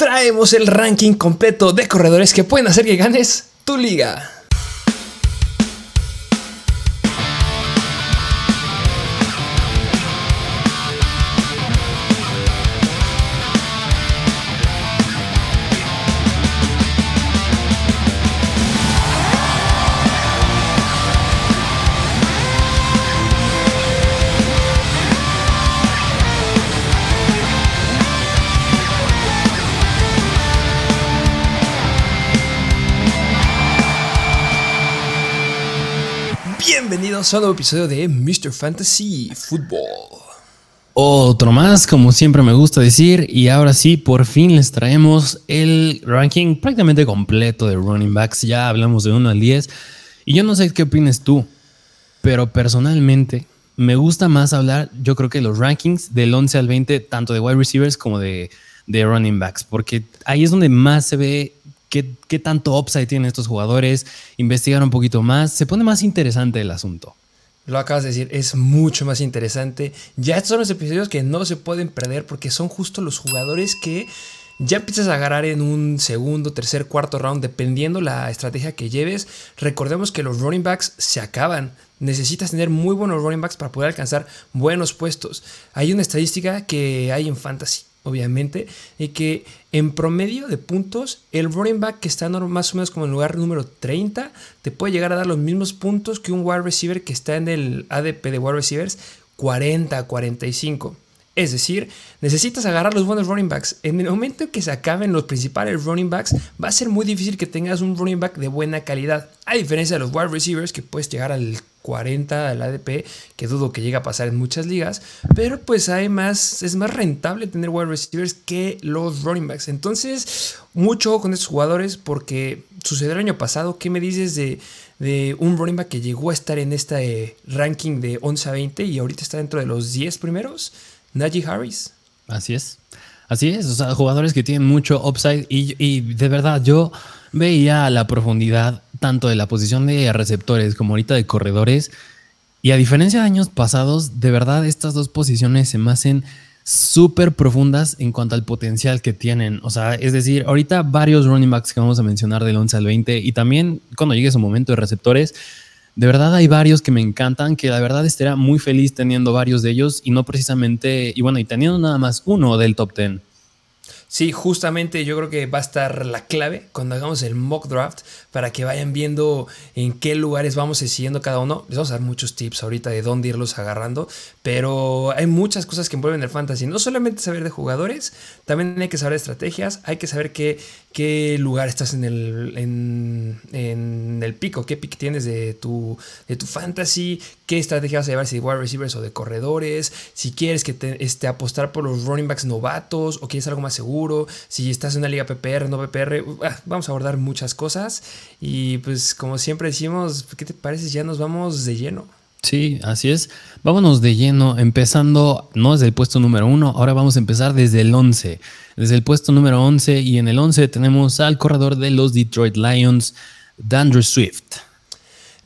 traemos el ranking completo de corredores que pueden hacer que ganes tu liga. Un nuevo episodio de Mr. Fantasy Football. Otro más, como siempre me gusta decir, y ahora sí, por fin les traemos el ranking prácticamente completo de running backs. Ya hablamos de 1 al 10, y yo no sé qué opinas tú, pero personalmente me gusta más hablar, yo creo que los rankings del 11 al 20, tanto de wide receivers como de, de running backs, porque ahí es donde más se ve qué, tanto upside tienen estos jugadores, investigar un poquito más, se pone más interesante el asunto. Lo acabas de decir, es mucho más interesante. Ya estos son los episodios que no se pueden perder porque son justo los jugadores que ya empiezas a agarrar en un segundo, tercer, cuarto round, dependiendo la estrategia que lleves. Recordemos que los running backs se acaban. Necesitas tener muy buenos running backs para poder alcanzar buenos puestos. Hay una estadística que hay en fantasy obviamente, y que en promedio de puntos, el running back que está más o menos como en lugar número 30, te puede llegar a dar los mismos puntos que un wide receiver que está en el ADP de wide receivers, 40, 45. Es decir, necesitas agarrar los buenos running backs. En el momento en que se acaben los principales running backs, va a ser muy difícil que tengas un running back de buena calidad. A diferencia de los wide receivers, que puedes llegar al 40 al ADP, que dudo que llegue a pasar en muchas ligas, pero pues además es más rentable tener wide receivers que los running backs. Entonces, mucho con estos jugadores porque sucedió el año pasado. ¿Qué me dices de, un running back que llegó a estar en este ranking de 11 a 20 y ahorita está dentro de los 10 primeros? Najee Harris. Así es. Así es, o sea, jugadores que tienen mucho upside y de verdad yo veía la profundidad tanto de la posición de receptores como ahorita de corredores. Y a diferencia de años pasados, de verdad estas dos posiciones se me hacen súper profundas en cuanto al potencial que tienen. O sea, es decir, ahorita varios running backs que vamos a mencionar del 11 al 20 y también cuando llegue su momento de receptores, de verdad hay varios que me encantan, que la verdad estaría muy feliz teniendo varios de ellos y no precisamente, y bueno, y teniendo nada más uno del top 10. Sí, justamente yo creo que va a estar la clave cuando hagamos el mock draft para que vayan viendo en qué lugares vamos siguiendo cada uno. Les vamos a dar muchos tips ahorita de dónde irlos agarrando, pero hay muchas cosas que envuelven el fantasy. No solamente saber de jugadores, también hay que saber de estrategias, hay que saber qué, qué lugar estás en el, en, el pico, qué pick tienes de tu, de tu fantasy, qué estrategia vas a llevar, si de wide receivers o de corredores, si quieres que te, este, apostar por los running backs novatos o quieres algo más seguro, si estás en una liga PPR, no PPR, ah, vamos a abordar muchas cosas y pues como siempre decimos, ¿qué te parece? Ya nos vamos de lleno. Sí, así es. Vámonos de lleno, empezando no desde el puesto número uno, ahora vamos a empezar desde el 11. Desde el puesto número 11 y en el 11 tenemos al corredor de los Detroit Lions, DeAndre Swift.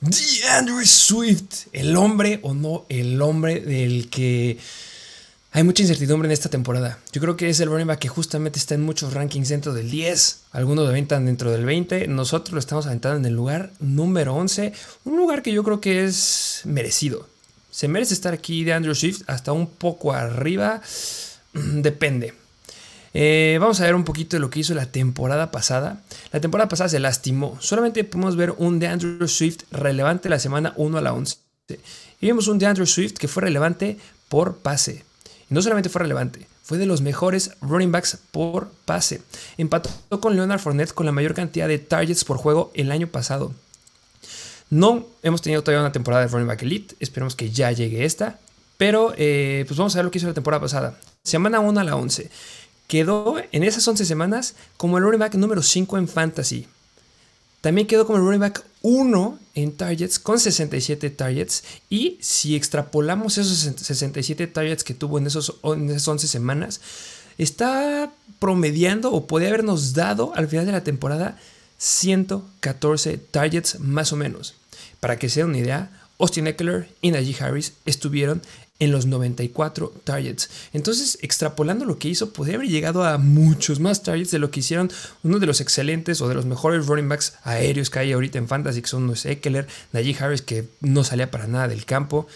DeAndre Swift, el hombre o no el hombre del que hay mucha incertidumbre en esta temporada. Yo creo que es el running back que justamente está en muchos rankings dentro del 10. Algunos lo aventan dentro del 20. Nosotros lo estamos aventando en el lugar número 11. Un lugar que yo creo que es merecido. Se merece estar aquí de Andrew Swift hasta un poco arriba. Depende. Eh, vamos a ver un poquito de lo que hizo la temporada pasada. La temporada pasada se lastimó. Solamente podemos ver un de Andrew Swift relevante la semana 1 a la 11. Y vimos un de Andrew Swift que fue relevante por pase no solamente fue relevante, fue de los mejores running backs por pase. Empató con Leonard Fournette con la mayor cantidad de targets por juego el año pasado. No hemos tenido todavía una temporada de running back elite, esperemos que ya llegue esta, pero eh, pues vamos a ver lo que hizo la temporada pasada. Semana 1 a la 11. Quedó en esas 11 semanas como el running back número 5 en fantasy. También quedó como el running back 1 en targets con 67 targets. Y si extrapolamos esos 67 targets que tuvo en, esos, esas 11 semanas, está promediando o podría habernos dado al final de la temporada 114 targets más o menos. Para que se den una idea, Austin Eckler y Najee Harris estuvieron en los 94 targets. Entonces, extrapolando lo que hizo, podría haber llegado a muchos más targets de lo que hicieron uno de los excelentes o de los mejores running backs aéreos que hay ahorita en Fantasy, que son los Eckler, Najee Harris, que no salía para nada del campo.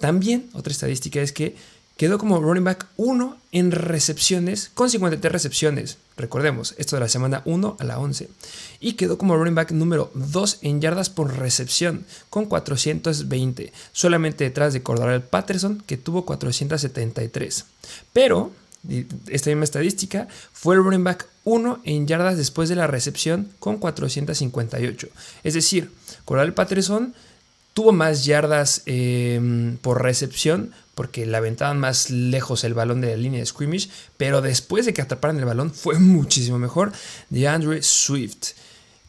También, otra estadística es que quedó como running back 1 en recepciones con 53 recepciones. Recordemos, esto de la semana 1 a la 11. Y quedó como running back número 2 en yardas por recepción con 420, solamente detrás de Cordarel Patterson que tuvo 473. Pero esta misma estadística, fue el running back 1 en yardas después de la recepción con 458. Es decir, Cordarel Patterson tuvo más yardas em, por recepción porque la aventaban más lejos el balón de la línea de scrimmage, pero después de que atraparan el balón fue muchísimo mejor de Andrew Swift.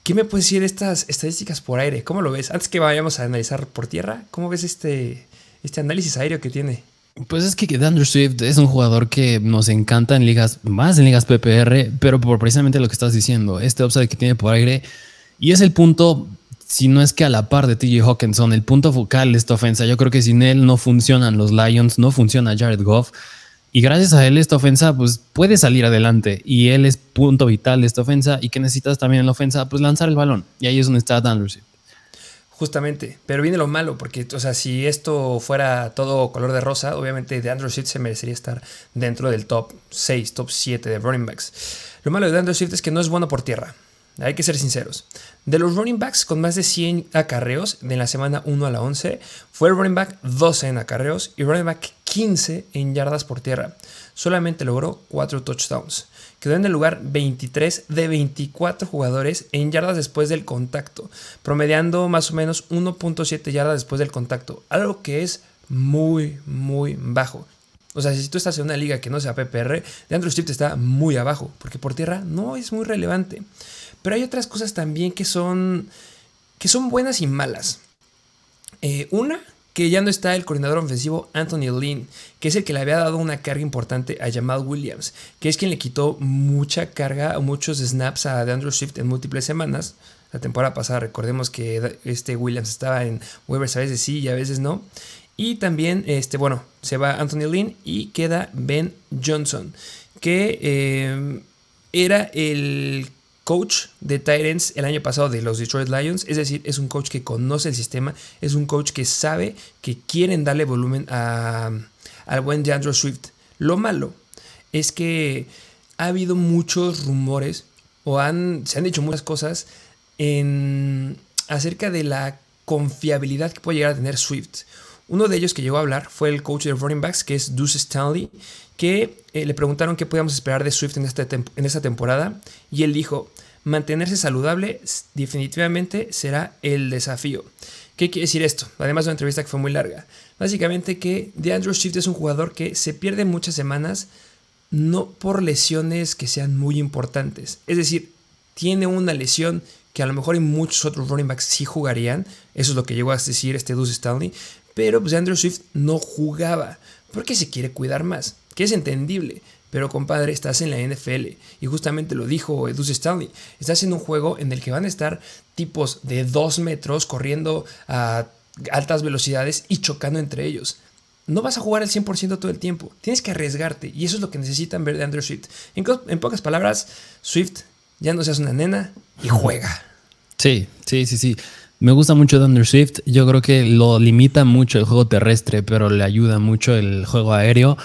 ¿Qué me puedes decir de estas estadísticas por aire? ¿Cómo lo ves? Antes que vayamos a analizar por tierra, ¿cómo ves este, este análisis aéreo que tiene? Pues es que Andrew Swift es un jugador que nos encanta en ligas, más en ligas PPR, pero por precisamente lo que estás diciendo, este upside que tiene por aire. Y es el punto si no es que a la par de TJ Hawkinson, el punto focal de esta ofensa. Yo creo que sin él no funcionan los Lions, no funciona Jared Goff. Y gracias a él esta ofensa pues puede salir adelante y él es punto vital de esta ofensa y que necesitas también en la ofensa pues lanzar el balón y ahí es donde está Andrew Justamente, pero viene lo malo, porque, o sea, si esto fuera todo color de rosa, obviamente de Andrew Swift se merecería estar dentro del top 6, top 7 de running backs. Lo malo de Andrew Swift es que no es bueno por tierra. Hay que ser sinceros. De los running backs con más de 100 acarreos de la semana 1 a la 11, fue el running back 12 en acarreos y running back 15 en yardas por tierra. Solamente logró 4 touchdowns. Quedó en el lugar 23 de 24 jugadores en yardas después del contacto, promediando más o menos 1.7 yardas después del contacto, algo que es muy, muy bajo. O sea, si tú estás en una liga que no sea PPR, de Andrew Swift está muy abajo, porque por tierra no es muy relevante. Pero hay otras cosas también que son, que son buenas y malas. Eh, una, que ya no está el coordinador ofensivo Anthony Lynn, que es el que le había dado una carga importante a Jamal Williams, que es quien le quitó mucha carga muchos snaps a Andrew Swift en múltiples semanas. La temporada pasada recordemos que este Williams estaba en waivers a veces sí y a veces no. Y también, este, bueno, se va Anthony Lynn y queda Ben Johnson, que eh, era el coach de Titans el año pasado de los Detroit Lions. Es decir, es un coach que conoce el sistema, es un coach que sabe que quieren darle volumen a, al buen DeAndre Swift. Lo malo es que ha habido muchos rumores o se han dicho muchas cosas en, acerca de la confiabilidad que puede llegar a tener Swift. Uno de ellos que llegó a hablar fue el coach de running backs, que es Deuce Stanley, que eh, le preguntaron qué podíamos esperar de Swift en esta, temporada y él dijo, mantenerse saludable definitivamente será el desafío. ¿Qué quiere decir esto? Además de una entrevista que fue muy larga. Básicamente que DeAndre Swift es un jugador que se pierde muchas semanas no por lesiones que sean muy importantes. Es decir, tiene una lesión que a lo mejor en muchos otros running backs sí jugarían. Eso es lo que llegó a decir este Deuce Stanley. Pero pues Andrew Swift no jugaba porque se quiere cuidar más, que es entendible. Pero compadre, estás en la NFL y justamente lo dijo Edus Stanley. Estás en un juego en el que van a estar tipos de 2 metros corriendo a altas velocidades y chocando entre ellos. No vas a jugar al 100% todo el tiempo. Tienes que arriesgarte y eso es lo que necesitan ver de Andrew Swift. En, pocas palabras, Swift, ya no seas una nena y juega. Sí, sí, sí, sí. Me gusta mucho Thunder Swift. Yo creo que lo limita mucho el juego terrestre, pero le ayuda mucho el juego aéreo.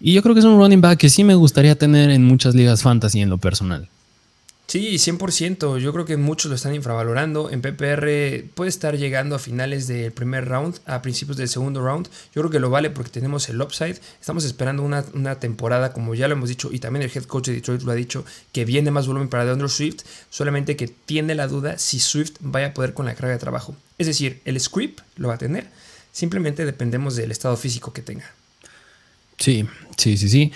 Y yo creo que es un running back que sí me gustaría tener en muchas ligas fantasy en lo personal. Sí, 100%. Yo creo que muchos lo están infravalorando. En PPR puede estar llegando a finales del primer round, a principios del segundo round. Yo creo que lo vale porque tenemos el upside. Estamos esperando una, temporada, como ya lo hemos dicho, y también el head coach de Detroit lo ha dicho, que viene más volumen para DeAndre Swift, solamente que tiene la duda si Swift vaya a poder con la carga de trabajo. Es decir, el script lo va a tener. Simplemente dependemos del estado físico que tenga. Sí, sí, sí, sí.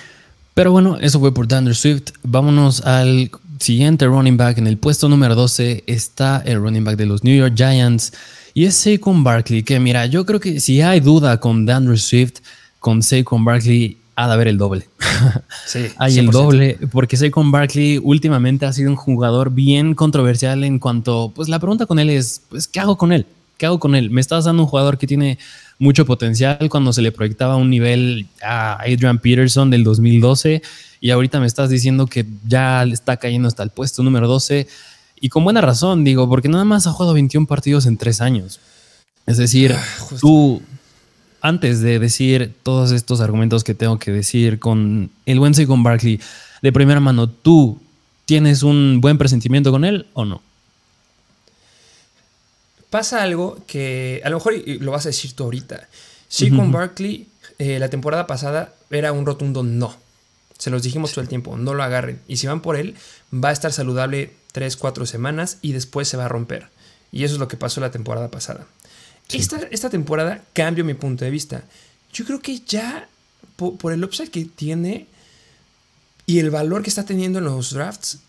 Pero bueno, eso fue por DeAndre Swift. Vámonos al siguiente running back. En el puesto número 12 está el running back de los New York Giants. Y es Saquon Barkley, que mira, yo creo que si hay duda con DeAndre Swift, con Saquon Barkley ha de haber el doble. Sí, hay el doble, porque Saquon Barkley últimamente ha sido un jugador bien controversial en cuanto, pues la pregunta con él es, pues, ¿qué hago con él? ¿Qué hago con él? Me estás dando un jugador que tiene mucho potencial cuando se le proyectaba un nivel a Adrian Peterson del 2012 y ahorita me estás diciendo que ya le está cayendo hasta el puesto número 12 y con buena razón, digo, porque nada más ha jugado 21 partidos en tres años. Es decir, ah, tú, antes de decir todos estos argumentos que tengo que decir con el buen y con Barkley, de primera mano, ¿tú tienes un buen presentimiento con él o no? Pasa algo que a lo mejor lo vas a decir tú ahorita. Sí, con Barkley, eh, la temporada pasada era un rotundo no. Se los dijimos todo el tiempo, no lo agarren. Y si van por él, va a estar saludable 3, 4 semanas y después se va a romper. Y eso es lo que pasó la temporada pasada. Esta, esta, temporada cambio mi punto de vista. Yo creo que ya por, el upside que tiene y el valor que está teniendo en los drafts,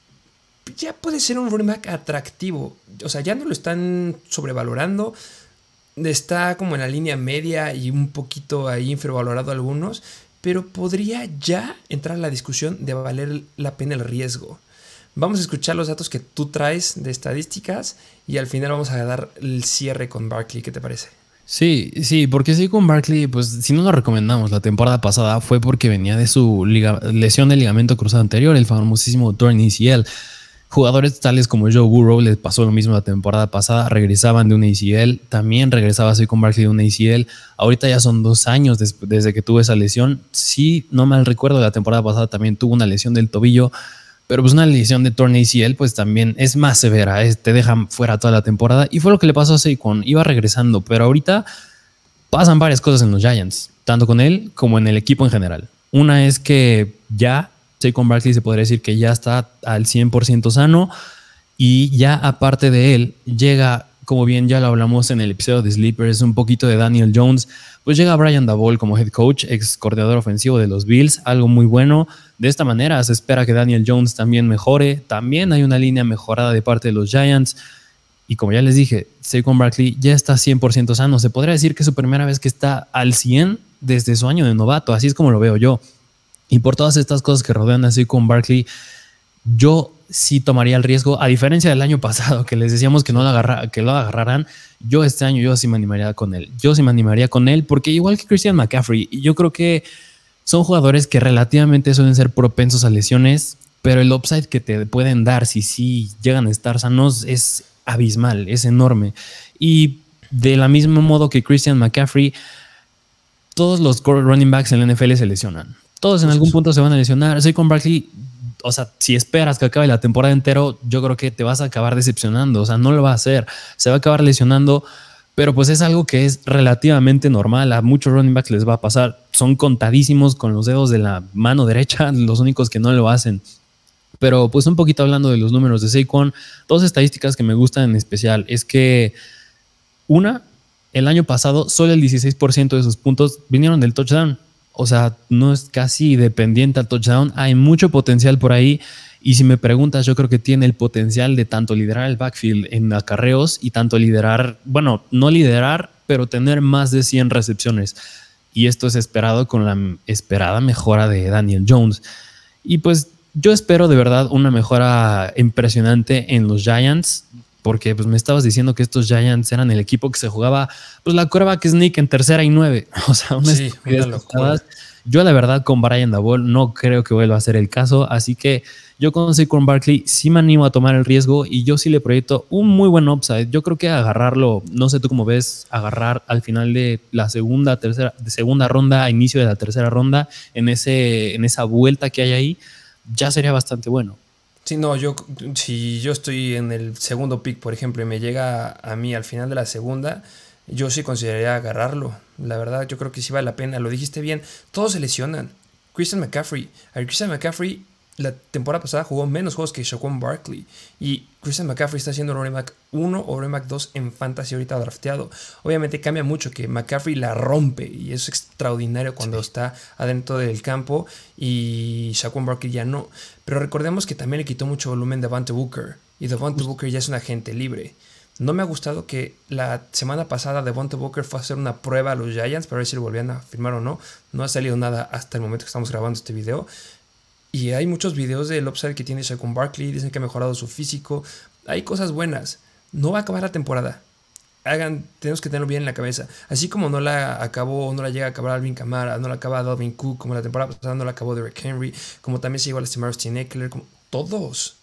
ya puede ser un running back atractivo. O sea, ya no lo están sobrevalorando. Está como en la línea media y un poquito ahí infravalorado algunos. Pero podría ya entrar a la discusión de valer la pena el riesgo. Vamos a escuchar los datos que tú traes de estadísticas y al final vamos a dar el cierre con Barkley. ¿Qué te parece? Sí, sí, porque sí con Barkley, pues si no lo recomendamos la temporada pasada fue porque venía de su lesión de ligamento cruzado anterior, el famosísimo torn ACL. Jugadores tales como Joe Burrow les pasó lo mismo la temporada pasada, regresaban de un ACL, también regresaba así con Barkley de un ACL. Ahorita ya son dos años desde que tuvo esa lesión. Sí, no mal recuerdo, la temporada pasada también tuvo una lesión del tobillo pero pues una lesión de torn ACL pues también es más severa, te dejan fuera toda la temporada y fue lo que le pasó a Saquon, iba regresando, pero ahorita pasan varias cosas en los Giants, tanto con él como en el equipo en general. Una es que ya Saquon Barkley se podría decir que ya está al 100% sano y ya aparte de él llega, como bien ya lo hablamos en el episodio de Sleepers, un poquito de Daniel Jones, pues llega Brian Dabol como head coach, ex coordinador ofensivo de los Bills, algo muy bueno. De esta manera se espera que Daniel Jones también mejore. También hay una línea mejorada de parte de los Giants. Y como ya les dije, Saquon Barkley ya está 100% sano. Se podría decir que es su primera vez que está al 100 desde su año de novato. Así es como lo veo yo. Y por todas estas cosas que rodean a Saquon Barkley, yo sí tomaría el riesgo, a diferencia del año pasado, que les decíamos que no lo, que lo agarraran, yo este año yo sí me animaría con él. Yo sí me animaría con él, porque igual que Christian McCaffrey, yo creo que son jugadores que relativamente suelen ser propensos a lesiones, pero el upside que te pueden dar si sí llegan a estar sanos es abismal, es enorme. Y de la misma modo que Christian McCaffrey, todos los running backs en la NFL se lesionan. Todos en algún punto se van a lesionar. Soy con Barkley o sea, si esperas que acabe la temporada entero, yo creo que te vas a acabar decepcionando. O sea, no lo va a hacer. Se va a acabar lesionando. Pero pues es algo que es relativamente normal. A muchos running backs les va a pasar. Son contadísimos con los dedos de la mano derecha, los únicos que no lo hacen. Pero pues un poquito hablando de los números de Saquon, dos estadísticas que me gustan en especial es que una, el año pasado solo el 16% de sus puntos vinieron del touchdown. O sea, no es casi dependiente al touchdown. Hay mucho potencial por ahí. Y si me preguntas, yo creo que tiene el potencial de tanto liderar el backfield en acarreos y tanto liderar, bueno, no liderar, pero tener más de 100 recepciones. Y esto es esperado con la esperada mejora de Daniel Jones. Y pues yo espero de verdad una mejora impresionante en los Giants porque pues me estabas diciendo que estos Giants eran el equipo que se jugaba pues la que sneak en tercera y nueve. O sea, una sí, Yo la verdad con Brian Dabol no creo que vuelva a ser el caso, así que yo con con Barkley sí me animo a tomar el riesgo y yo sí le proyecto un muy buen upside. Yo creo que agarrarlo, no sé tú cómo ves, agarrar al final de la segunda, tercera, de segunda ronda, a inicio de la tercera ronda, en, ese, en esa vuelta que hay ahí, ya sería bastante bueno. Sí, no, yo, si yo estoy en el segundo pick, por ejemplo, y me llega a mí al final de la segunda, yo sí consideraría agarrarlo. La verdad, yo creo que sí vale la pena. Lo dijiste bien, todos se lesionan. Christian McCaffrey. A Christian McCaffrey la temporada pasada jugó menos juegos que Shaquan Barkley. Y Christian McCaffrey está haciendo running back 1 o running back 2 en fantasy ahorita drafteado. Obviamente cambia mucho que McCaffrey la rompe y es extraordinario cuando está adentro del campo y Shaquan Barkley ya no. Pero recordemos que también le quitó mucho volumen Devante Booker y Devante Booker ya es un agente libre. No me ha gustado que la semana pasada Devonta Booker fue a hacer una prueba a los Giants para ver si lo volvían a firmar o no. No ha salido nada hasta el momento que estamos grabando este video. Y hay muchos videos del upside que tiene con Barkley, dicen que ha mejorado su físico. Hay cosas buenas. No va a acabar la temporada. hagan, tenemos que tenerlo bien en la cabeza. Así como no la acabó, no la llega a acabar Alvin Kamara, no la acaba Dalvin Cook, como la temporada pasada no la acabó Derek Henry, como también se llegó a lastimar Austin Eckler, como todos.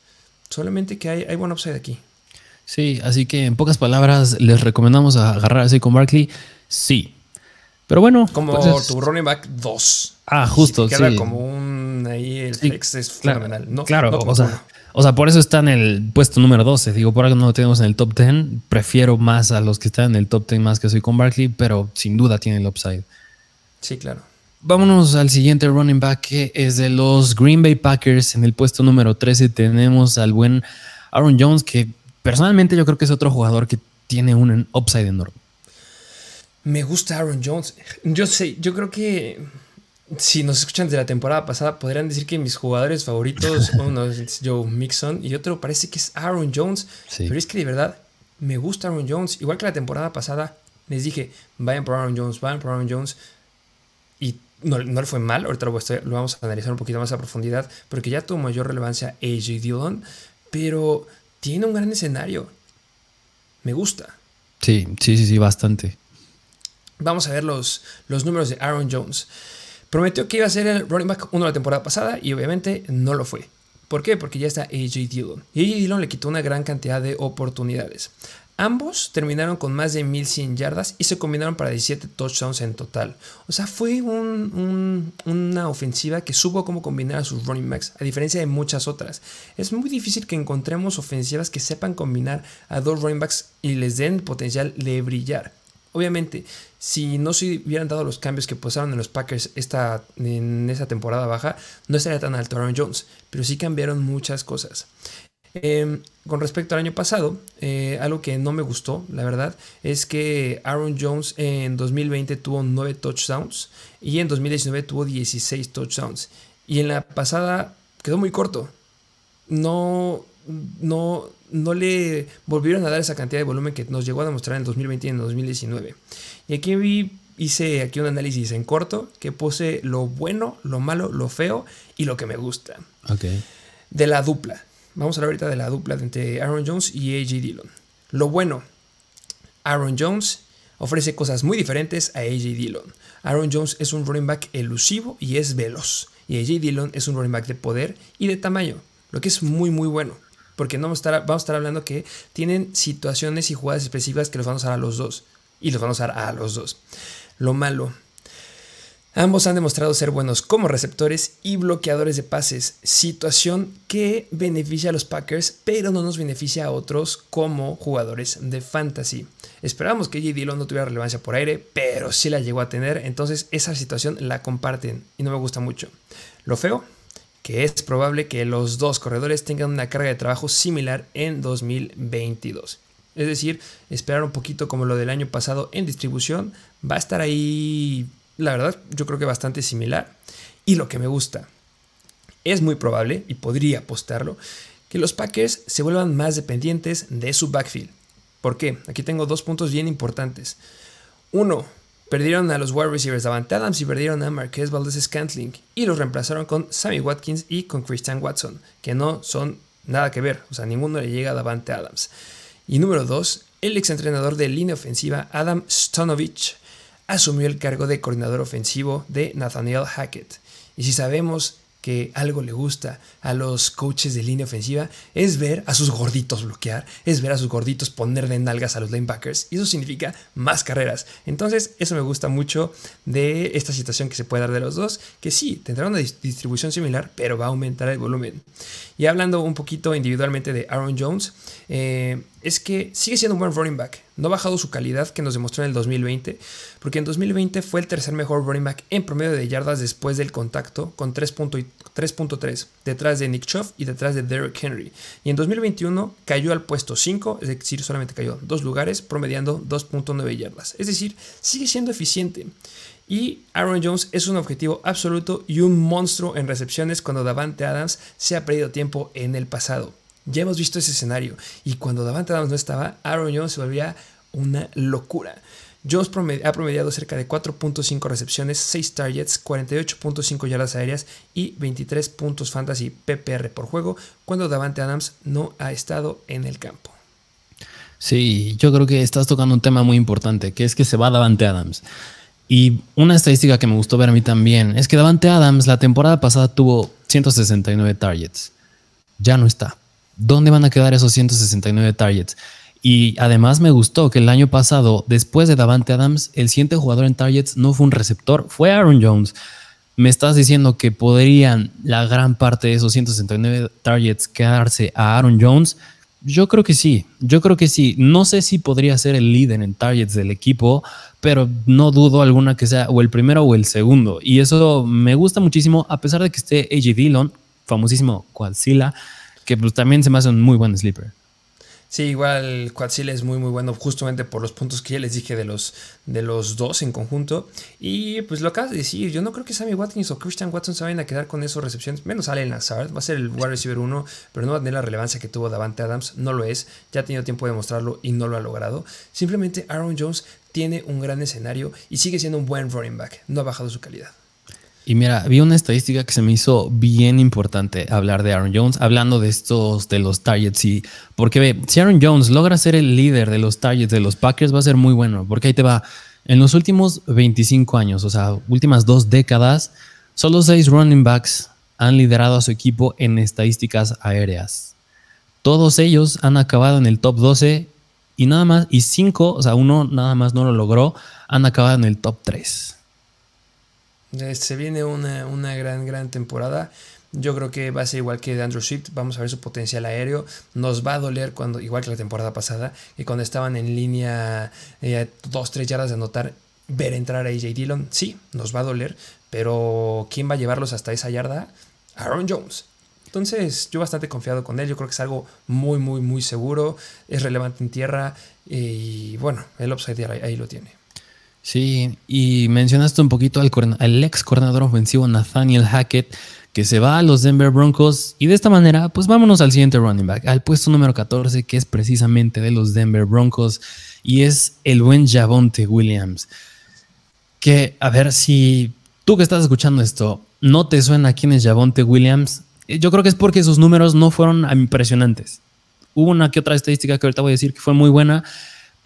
Solamente que hay, hay buen upside aquí. Sí, así que en pocas palabras, ¿les recomendamos agarrar así con Barkley? Sí. Pero bueno. Como pues tu running back 2. Ah, justo. sí. como un. Ahí el flex es fenomenal. No, claro, o sea, o sea, por eso está en el puesto número 12. Digo, por algo no lo tenemos en el top 10. Prefiero más a los que están en el top 10 más que soy con Barkley, pero sin duda tiene el upside. Sí, claro. Vámonos al siguiente running back que es de los Green Bay Packers. En el puesto número 13 tenemos al buen Aaron Jones, que personalmente yo creo que es otro jugador que tiene un upside enorme. Me gusta Aaron Jones. Yo sé, yo creo que si nos escuchan de la temporada pasada, podrían decir que mis jugadores favoritos, uno es Joe Mixon y otro parece que es Aaron Jones. Pero es que de verdad me gusta Aaron Jones. Igual que la temporada pasada, les dije, vayan por Aaron Jones, vayan por Aaron Jones. Y no, le fue mal, ahorita lo, lo, vamos a analizar un poquito más a profundidad, porque ya tuvo mayor relevancia AJ Dillon, pero tiene un gran escenario. Me gusta. Sí, sí, sí, sí, bastante. Vamos a ver los, los números de Aaron Jones. Prometió que iba a ser el running back 1 la temporada pasada y obviamente no lo fue. ¿Por qué? Porque ya está AJ Dillon. Y AJ Dillon le quitó una gran cantidad de oportunidades. Ambos terminaron con más de 1100 yardas y se combinaron para 17 touchdowns en total. O sea, fue una ofensiva que supo cómo combinar a sus running backs, a diferencia de muchas otras. Es muy difícil que encontremos ofensivas que sepan combinar a dos running backs y les den potencial de brillar. Obviamente, si no se hubieran dado los cambios que pasaron en los Packers esta, en esa temporada baja, no estaría tan alto Aaron Jones, pero sí cambiaron muchas cosas. Em, con respecto al año pasado, eh, algo que no me gustó, la verdad, es que Aaron Jones en 2020 tuvo 9 touchdowns y en 2019 tuvo 16 touchdowns. Y en la pasada quedó muy corto. No, no, no le volvieron a dar esa cantidad de volumen que nos llegó a demostrar en 2020 y en 2019. Y aquí vi, hice aquí un análisis en corto que puse lo bueno, lo malo, lo feo y lo que me gusta. Okay. De la dupla. Vamos a hablar ahorita de la dupla entre Aaron Jones y AJ Dillon. Lo bueno, Aaron Jones ofrece cosas muy diferentes a AJ Dillon. Aaron Jones es un running back elusivo y es veloz. Y AJ Dillon es un running back de poder y de tamaño, lo que es muy muy bueno porque no vamos a, estar, vamos a estar hablando que tienen situaciones y jugadas específicas que los van a usar a los dos. Y los van a usar a los dos. Lo malo. Ambos han demostrado ser buenos como receptores y bloqueadores de pases, situación que beneficia a los Packers, pero no nos beneficia a otros como jugadores de fantasy. Esperábamos que J. Dillon no tuviera relevancia por aire, pero sí la llegó a tener, entonces esa situación la comparten y no me gusta mucho. Lo feo, que es probable que los dos corredores tengan una carga de trabajo similar en 2022. Es decir, esperar un poquito como lo del año pasado en distribución va a estar ahí, la verdad, yo creo que bastante similar. Y lo que me gusta, es muy probable, y podría apostarlo, que los Packers se vuelvan más dependientes de su backfield. ¿Por qué? Aquí tengo dos puntos bien importantes. Uno, Perdieron a los wide receivers Davante Adams y perdieron a Marquez Valdez Scantling y los reemplazaron con Sammy Watkins y con Christian Watson, que no son nada que ver, o sea, ninguno le llega a Davante Adams. Y número 2, el exentrenador de línea ofensiva Adam Stonovich asumió el cargo de coordinador ofensivo de Nathaniel Hackett. Y si sabemos que algo le gusta a los coaches de línea ofensiva es ver a sus gorditos bloquear, es ver a sus gorditos poner de nalgas a los linebackers y eso significa más carreras. Entonces eso me gusta mucho de esta situación que se puede dar de los dos, que sí, tendrá una distribución similar, pero va a aumentar el volumen. Y hablando un poquito individualmente de Aaron Jones, eh, es que sigue siendo un buen running back. No ha bajado su calidad que nos demostró en el 2020, porque en 2020 fue el tercer mejor running back en promedio de yardas después del contacto, con 3.3, detrás de Nick Chubb y detrás de Derrick Henry. Y en 2021 cayó al puesto 5, es decir, solamente cayó dos lugares, promediando 2.9 yardas. Es decir, sigue siendo eficiente. Y Aaron Jones es un objetivo absoluto y un monstruo en recepciones cuando Davante Adams se ha perdido tiempo en el pasado. Ya hemos visto ese escenario. Y cuando Davante Adams no estaba, Aaron Jones se volvía una locura. Jones ha promediado cerca de 4.5 recepciones, 6 targets, 48.5 yardas aéreas y 23 puntos fantasy PPR por juego cuando Davante Adams no ha estado en el campo. Sí, yo creo que estás tocando un tema muy importante, que es que se va Davante Adams. Y una estadística que me gustó ver a mí también es que Davante Adams la temporada pasada tuvo 169 targets. Ya no está. ¿Dónde van a quedar esos 169 targets? Y además me gustó que el año pasado, después de Davante Adams, el siguiente jugador en targets no fue un receptor, fue Aaron Jones. Me estás diciendo que podrían la gran parte de esos 169 targets quedarse a Aaron Jones. Yo creo que sí, yo creo que sí. No sé si podría ser el líder en targets del equipo, pero no dudo alguna que sea o el primero o el segundo. Y eso me gusta muchísimo, a pesar de que esté AJ Dillon, famosísimo Quadzilla, que pues también se me hace un muy buen sleeper. Sí, igual Quadzilla es muy muy bueno justamente por los puntos que ya les dije de los, de los dos en conjunto. Y pues lo acabas de decir, yo no creo que Sammy Watkins o Christian Watson se vayan a quedar con esas recepciones. Menos Allen Lazard, va a ser el wide receiver 1, pero no va a tener la relevancia que tuvo Davante Adams. No lo es, ya ha tenido tiempo de mostrarlo y no lo ha logrado. Simplemente Aaron Jones tiene un gran escenario y sigue siendo un buen running back. No ha bajado su calidad. Y mira, vi una estadística que se me hizo bien importante hablar de Aaron Jones, hablando de estos, de los targets. Y porque ve, si Aaron Jones logra ser el líder de los targets de los Packers, va a ser muy bueno. Porque ahí te va. En los últimos 25 años, o sea, últimas dos décadas, solo seis running backs han liderado a su equipo en estadísticas aéreas. Todos ellos han acabado en el top 12 y nada más, y cinco, o sea, uno nada más no lo logró, han acabado en el top 3. Eh, se viene una, una, gran, gran temporada. Yo creo que va a ser igual que de Andrew Swift. Vamos a ver su potencial aéreo. Nos va a doler cuando, igual que la temporada pasada, y cuando estaban en línea eh, dos, tres yardas de anotar, ver entrar a AJ Dillon. Sí, nos va a doler, pero ¿quién va a llevarlos hasta esa yarda? Aaron Jones. Entonces, yo bastante confiado con él. Yo creo que es algo muy, muy, muy seguro. Es relevante en tierra. Y bueno, el upside ahí lo tiene. Sí, y mencionaste un poquito al, ex coordinador ofensivo Nathaniel Hackett, que se va a los Denver Broncos. Y de esta manera, pues vámonos al siguiente running back, al puesto número 14, que es precisamente de los Denver Broncos, y es el buen Javonte Williams. Que, a ver, si tú que estás escuchando esto, no te suena quién es Javonte Williams, eh, yo creo que es porque sus números no fueron impresionantes. Hubo una que otra estadística que ahorita voy a decir que fue muy buena,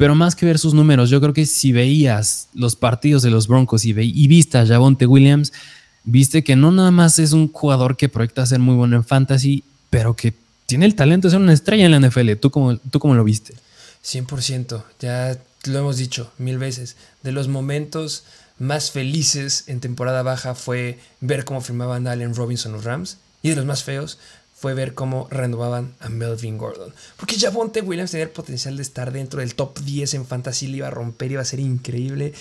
pero más que ver sus números, yo creo que si veías los partidos de los Broncos y, ve, viste a Javonte Williams, viste que no nada más es un jugador que proyecta ser muy bueno en fantasy, pero que tiene el talento de ser una estrella en la NFL. ¿Tú cómo, tú cómo lo viste? 100%, ya lo hemos dicho mil veces. De los momentos más felices en temporada baja fue ver cómo firmaban Allen Robinson los Rams. Y de los más feos fue ver cómo renovaban a Melvin Gordon. Porque Javonte Williams tenía el potencial de estar dentro del top 10 en fantasy, le iba a romper, iba a ser increíble.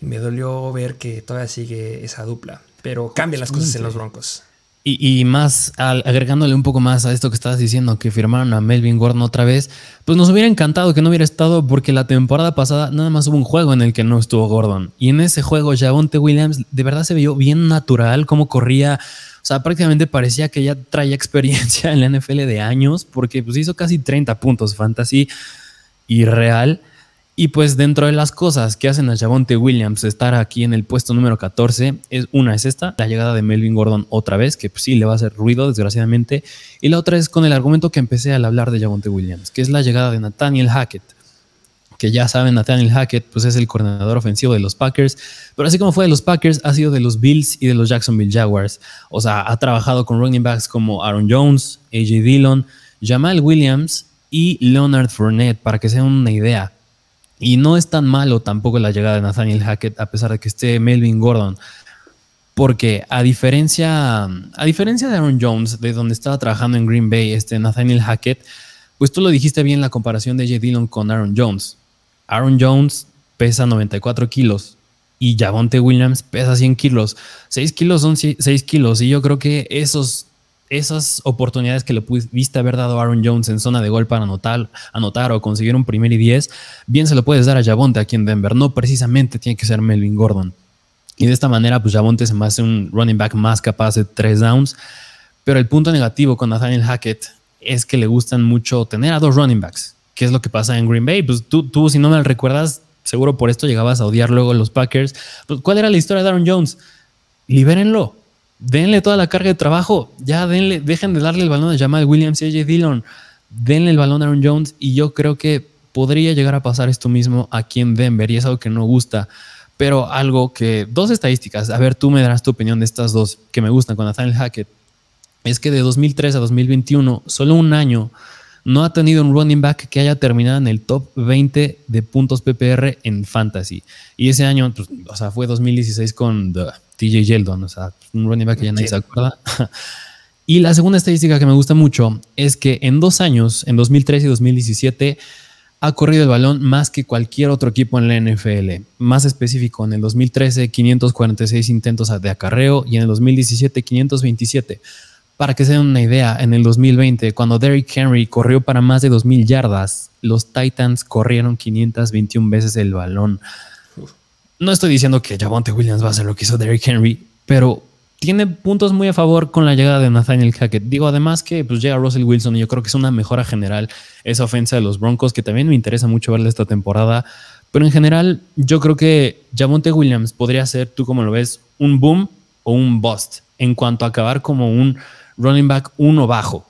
Y me dolió ver que todavía sigue esa dupla. Pero cambian las cosas en los Broncos. Y, más, agregándole un poco más a esto que estabas diciendo, que firmaron a Melvin Gordon otra vez, pues nos hubiera encantado que no hubiera estado, porque la temporada pasada nada más hubo un juego en el que no estuvo Gordon. Y en ese juego, Javonte Williams de verdad se vio bien natural, cómo corría o sea, prácticamente parecía que ya traía experiencia en la NFL de años, porque pues hizo casi 30 puntos fantasy y real. Y pues dentro de las cosas que hacen a Javonte Williams estar aquí en el puesto número 14, es, una es esta, la llegada de Melvin Gordon otra vez, que pues, sí le va a hacer ruido desgraciadamente. Y la otra es con el argumento que empecé al hablar de Javonte Williams, que es la llegada de Nathaniel Hackett que ya saben, Nathaniel Hackett pues es el coordinador ofensivo de los Packers, pero así como fue de los Packers, ha sido de los Bills y de los Jacksonville Jaguars. O sea, ha trabajado con running backs como Aaron Jones, AJ Dillon, Jamal Williams y Leonard Fournette, para que se den una idea. Y no es tan malo tampoco la llegada de Nathaniel Hackett, a pesar de que esté Melvin Gordon. Porque a diferencia, a diferencia de Aaron Jones, de donde estaba trabajando en Green Bay, este Nathaniel Hackett, pues tú lo dijiste bien la comparación de AJ Dillon con Aaron Jones. Aaron Jones pesa 94 kilos y Javonte Williams pesa 100 kilos. 6 kilos son 6 kilos y yo creo que esos, esas oportunidades que le pudiste haber dado a Aaron Jones en zona de gol para anotar, anotar o conseguir un primer y 10, bien se lo puedes dar a Javonte aquí en Denver. No precisamente tiene que ser Melvin Gordon. Y de esta manera, pues Javonte se me hace un running back más capaz de 3 downs. Pero el punto negativo con Nathaniel Hackett es que le gustan mucho tener a dos running backs. ¿Qué es lo que pasa en Green Bay? Pues tú, tú si no me recuerdas, seguro por esto llegabas a odiar luego a los Packers. Pues, ¿Cuál era la historia de Aaron Jones? Libérenlo. Denle toda la carga de trabajo. Ya denle, dejen de darle el balón a Jamal Williams y AJ Dillon. Denle el balón a Aaron Jones. Y yo creo que podría llegar a pasar esto mismo aquí en Denver y es algo que no gusta. Pero algo que, dos estadísticas, a ver, tú me darás tu opinión de estas dos que me gustan con Nathaniel Hackett, es que de 2003 a 2021, solo un año, no ha tenido un running back que haya terminado en el top 20 de puntos PPR en fantasy. Y ese año, pues, o sea, fue 2016 con TJ Yeldon, o sea, un running back que ya nadie se acuerda. y la segunda estadística que me gusta mucho es que en dos años, en 2013 y 2017, ha corrido el balón más que cualquier otro equipo en la NFL. Más específico, en el 2013, 546 intentos de acarreo y en el 2017, 527. Para que se den una idea, en el 2020, cuando Derrick Henry corrió para más de 2.000 yardas, los Titans corrieron 521 veces el balón. No estoy diciendo que Javonte Williams va a hacer lo que hizo Derrick Henry, pero tiene puntos muy a favor con la llegada de Nathaniel Hackett. Digo, además que pues, llega Russell Wilson y yo creo que es una mejora general esa ofensa de los Broncos, que también me interesa mucho verle esta temporada. Pero en general, yo creo que Javonte Williams podría ser, tú como lo ves, un boom o un bust en cuanto a acabar como un running back uno bajo.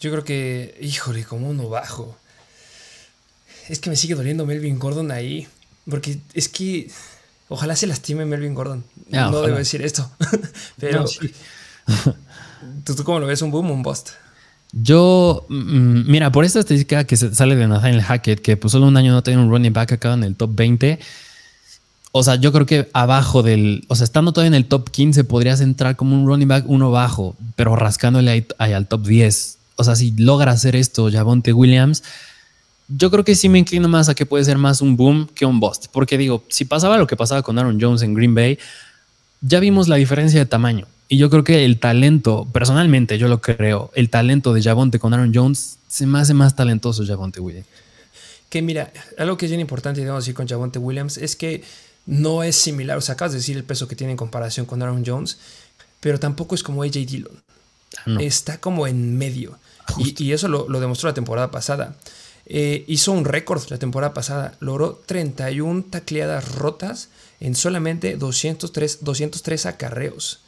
Yo creo que, híjole, como uno bajo. Es que me sigue doliendo Melvin Gordon ahí. Porque es que ojalá se lastime Melvin Gordon. Ah, no debo decir esto. Pero, ¿tú, ¿tú, cómo lo ves? ¿Un boom o un bust? Yo, mm, mira, por esta estadística que sale de Nathaniel Hackett, que pues solo un año no tiene un running back acá en el top 20 o sea, yo creo que abajo del, o sea, estando todavía en el top 15 podrías entrar como un running back uno bajo, pero rascándole ahí, al top 10. O sea, si logra hacer esto Javonte Williams, yo creo que sí me inclino más a que puede ser más un boom que un bust. Porque digo, si pasaba lo que pasaba con Aaron Jones en Green Bay, ya vimos la diferencia de tamaño. Y yo creo que el talento, personalmente yo lo creo, el talento de Javonte con Aaron Jones se me hace más talentoso Javonte Williams. Que mira, algo que es bien importante, digamos así, con Javonte Williams es que no es similar, o sea, acabas de decir el peso que tiene en comparación con Aaron Jones, pero tampoco es como AJ Dillon. Ah, Está como en medio. Y, eso lo, demostró la temporada pasada. Eh, hizo un récord la temporada pasada. Logró 31 tacleadas rotas en solamente 203, 203 acarreos.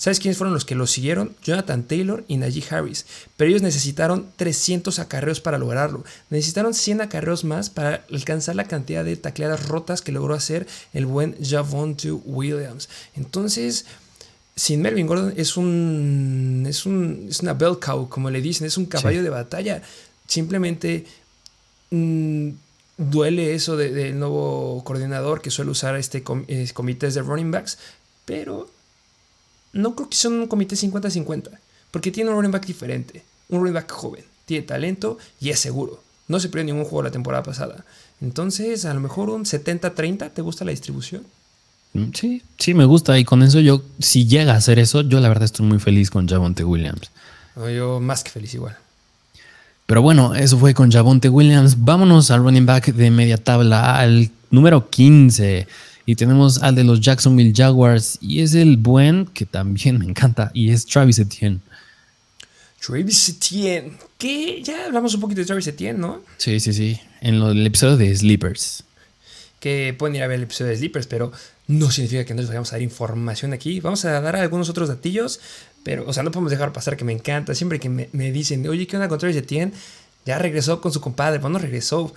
¿Sabes quiénes fueron los que lo siguieron? Jonathan Taylor y Najee Harris. Pero ellos necesitaron 300 acarreos para lograrlo. Necesitaron 100 acarreos más para alcanzar la cantidad de tacleadas rotas que logró hacer el buen Javonte Williams. Entonces, sin Melvin Gordon es un, es un es una bell cow, como le dicen, es un caballo de batalla. Simplemente mm, duele eso del nuevo coordinador que suele usar este eh, comités de running backs, pero no creo que sea un comité 50-50, porque tiene un running back diferente, un running back joven, tiene talento y es seguro. No se perdió ningún juego la temporada pasada. Entonces, a lo mejor un 70-30, ¿te gusta la distribución? Mm, sí, sí, me gusta. Y con eso yo, si llega a hacer eso, yo la verdad estoy muy feliz con Javonte Williams. yo más que feliz igual. Pero bueno, eso fue con Javonte Williams. Vámonos al running back de media tabla, al número 15. Y tenemos al de los Jacksonville Jaguars. Y es el buen que también me encanta. Y es Travis Etienne. Travis Etienne. Que ya hablamos un poquito de Travis Etienne, ¿no? Sí, sí, sí. En el episodio de Sleepers. Que pueden ir a ver el episodio de Sleepers, pero no significa que no les vayamos a dar información aquí. Vamos a dar algunos otros datillos, pero, o sea, no podemos dejar pasar que me encanta. Siempre que me, me dicen, oye, ¿qué onda con Travis Etienne? Ya regresó con su compadre. Bueno, regresó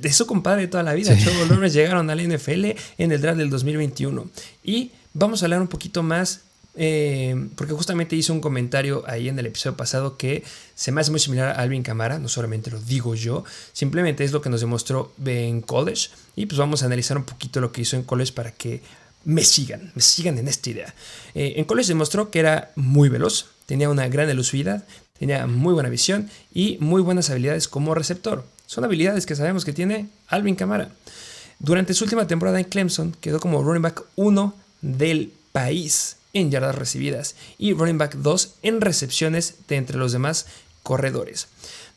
de su compadre toda la vida. Sí. Trevor llegaron al NFL en el draft del 2021. Y vamos a hablar un poquito más, eh, porque justamente hizo un comentario ahí en el episodio pasado que se me hace muy similar a Alvin Camara, no solamente lo digo yo, simplemente es lo que nos demostró en college. Y pues vamos a analizar un poquito lo que hizo en college para que me sigan, me sigan en esta idea. Eh, en college demostró que era muy veloz, tenía una gran elusividad, tenía muy buena visión y muy buenas habilidades como receptor. Son habilidades que sabemos que tiene Alvin Camara. Durante su última temporada en Clemson quedó como running back 1 del país en yardas recibidas y running back 2 en recepciones de entre los demás corredores.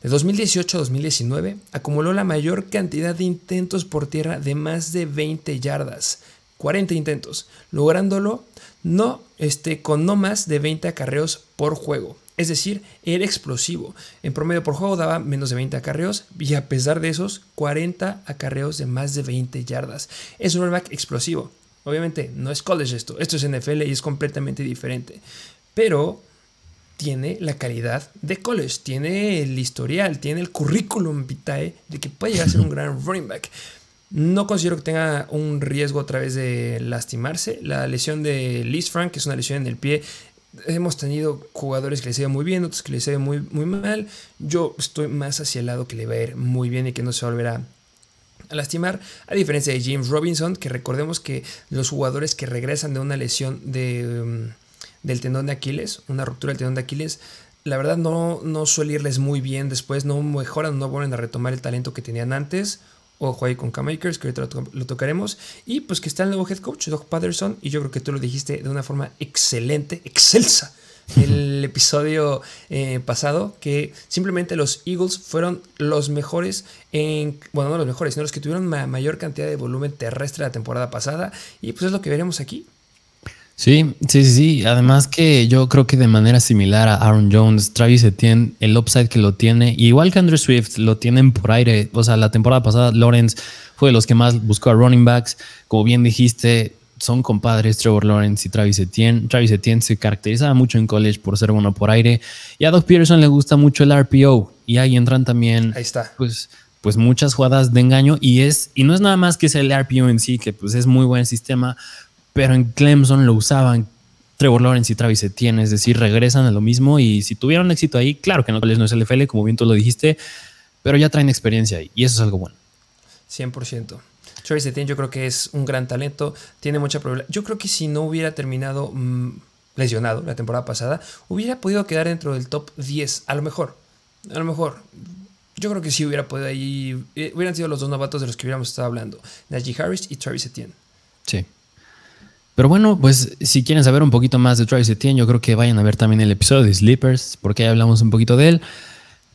De 2018 a 2019 acumuló la mayor cantidad de intentos por tierra de más de 20 yardas, 40 intentos, lográndolo no, este, con no más de 20 acarreos por juego. Es decir, era explosivo. En promedio por juego daba menos de 20 acarreos y a pesar de esos, 40 acarreos de más de 20 yardas. Es un running explosivo. Obviamente no es college esto, esto es NFL y es completamente diferente. Pero tiene la calidad de college, tiene el historial, tiene el currículum vitae de que puede llegar a ser un gran running back. No considero que tenga un riesgo a través de lastimarse. La lesión de Liz Frank, que es una lesión en el pie, hemos tenido jugadores que les iba muy bien, otros que les iba muy, muy mal. Yo estoy más hacia el lado que le va a ir muy bien y que no se volverá a lastimar, a diferencia de James Robinson, que recordemos que los jugadores que regresan de una lesión de, um, del tendón de Aquiles, una ruptura del tendón de Aquiles, la verdad no, no suele irles muy bien después, no mejoran, no vuelven a retomar el talento que tenían antes Ojo ahí con K-Makers, que ahorita lo, tocaremos. Y pues que está el nuevo head coach, Doc Patterson. Y yo creo que tú lo dijiste de una forma excelente, excelsa. El episodio eh, pasado, que simplemente los Eagles fueron los mejores en. Bueno, no los mejores, sino los que tuvieron mayor cantidad de volumen terrestre la temporada pasada. Y pues es lo que veremos aquí. Sí, sí, sí, sí. Además que yo creo que de manera similar a Aaron Jones, Travis Etienne, el upside que lo tiene, igual que Andrew Swift, lo tienen por aire. O sea, la temporada pasada Lawrence fue de los que más buscó a running backs. Como bien dijiste, son compadres Trevor Lawrence y Travis Etienne. Travis Etienne se caracterizaba mucho en college por ser bueno por aire. Y a Doug Peterson le gusta mucho el RPO. Y ahí entran también. Ahí está. Pues pues muchas jugadas de engaño y es y no es nada más que es el RPO en sí que pues es muy buen sistema pero en Clemson lo usaban Trevor Lawrence y Travis Etienne, es decir, regresan a lo mismo y si tuvieron éxito ahí, claro que no, no es el FL, como bien tú lo dijiste, pero ya traen experiencia ahí y eso es algo bueno. 100%. Travis Etienne yo creo que es un gran talento, tiene mucha probabilidad. Yo creo que si no hubiera terminado mm, lesionado la temporada pasada, hubiera podido quedar dentro del top 10, a lo mejor. A lo mejor. Yo creo que sí hubiera podido ahí. Eh, hubieran sido los dos novatos de los que hubiéramos estado hablando: Najee Harris y Travis Etienne. Sí. Pero bueno, pues si quieren saber un poquito más de Travis Etienne, yo creo que vayan a ver también el episodio de Sleepers, porque ahí hablamos un poquito de él.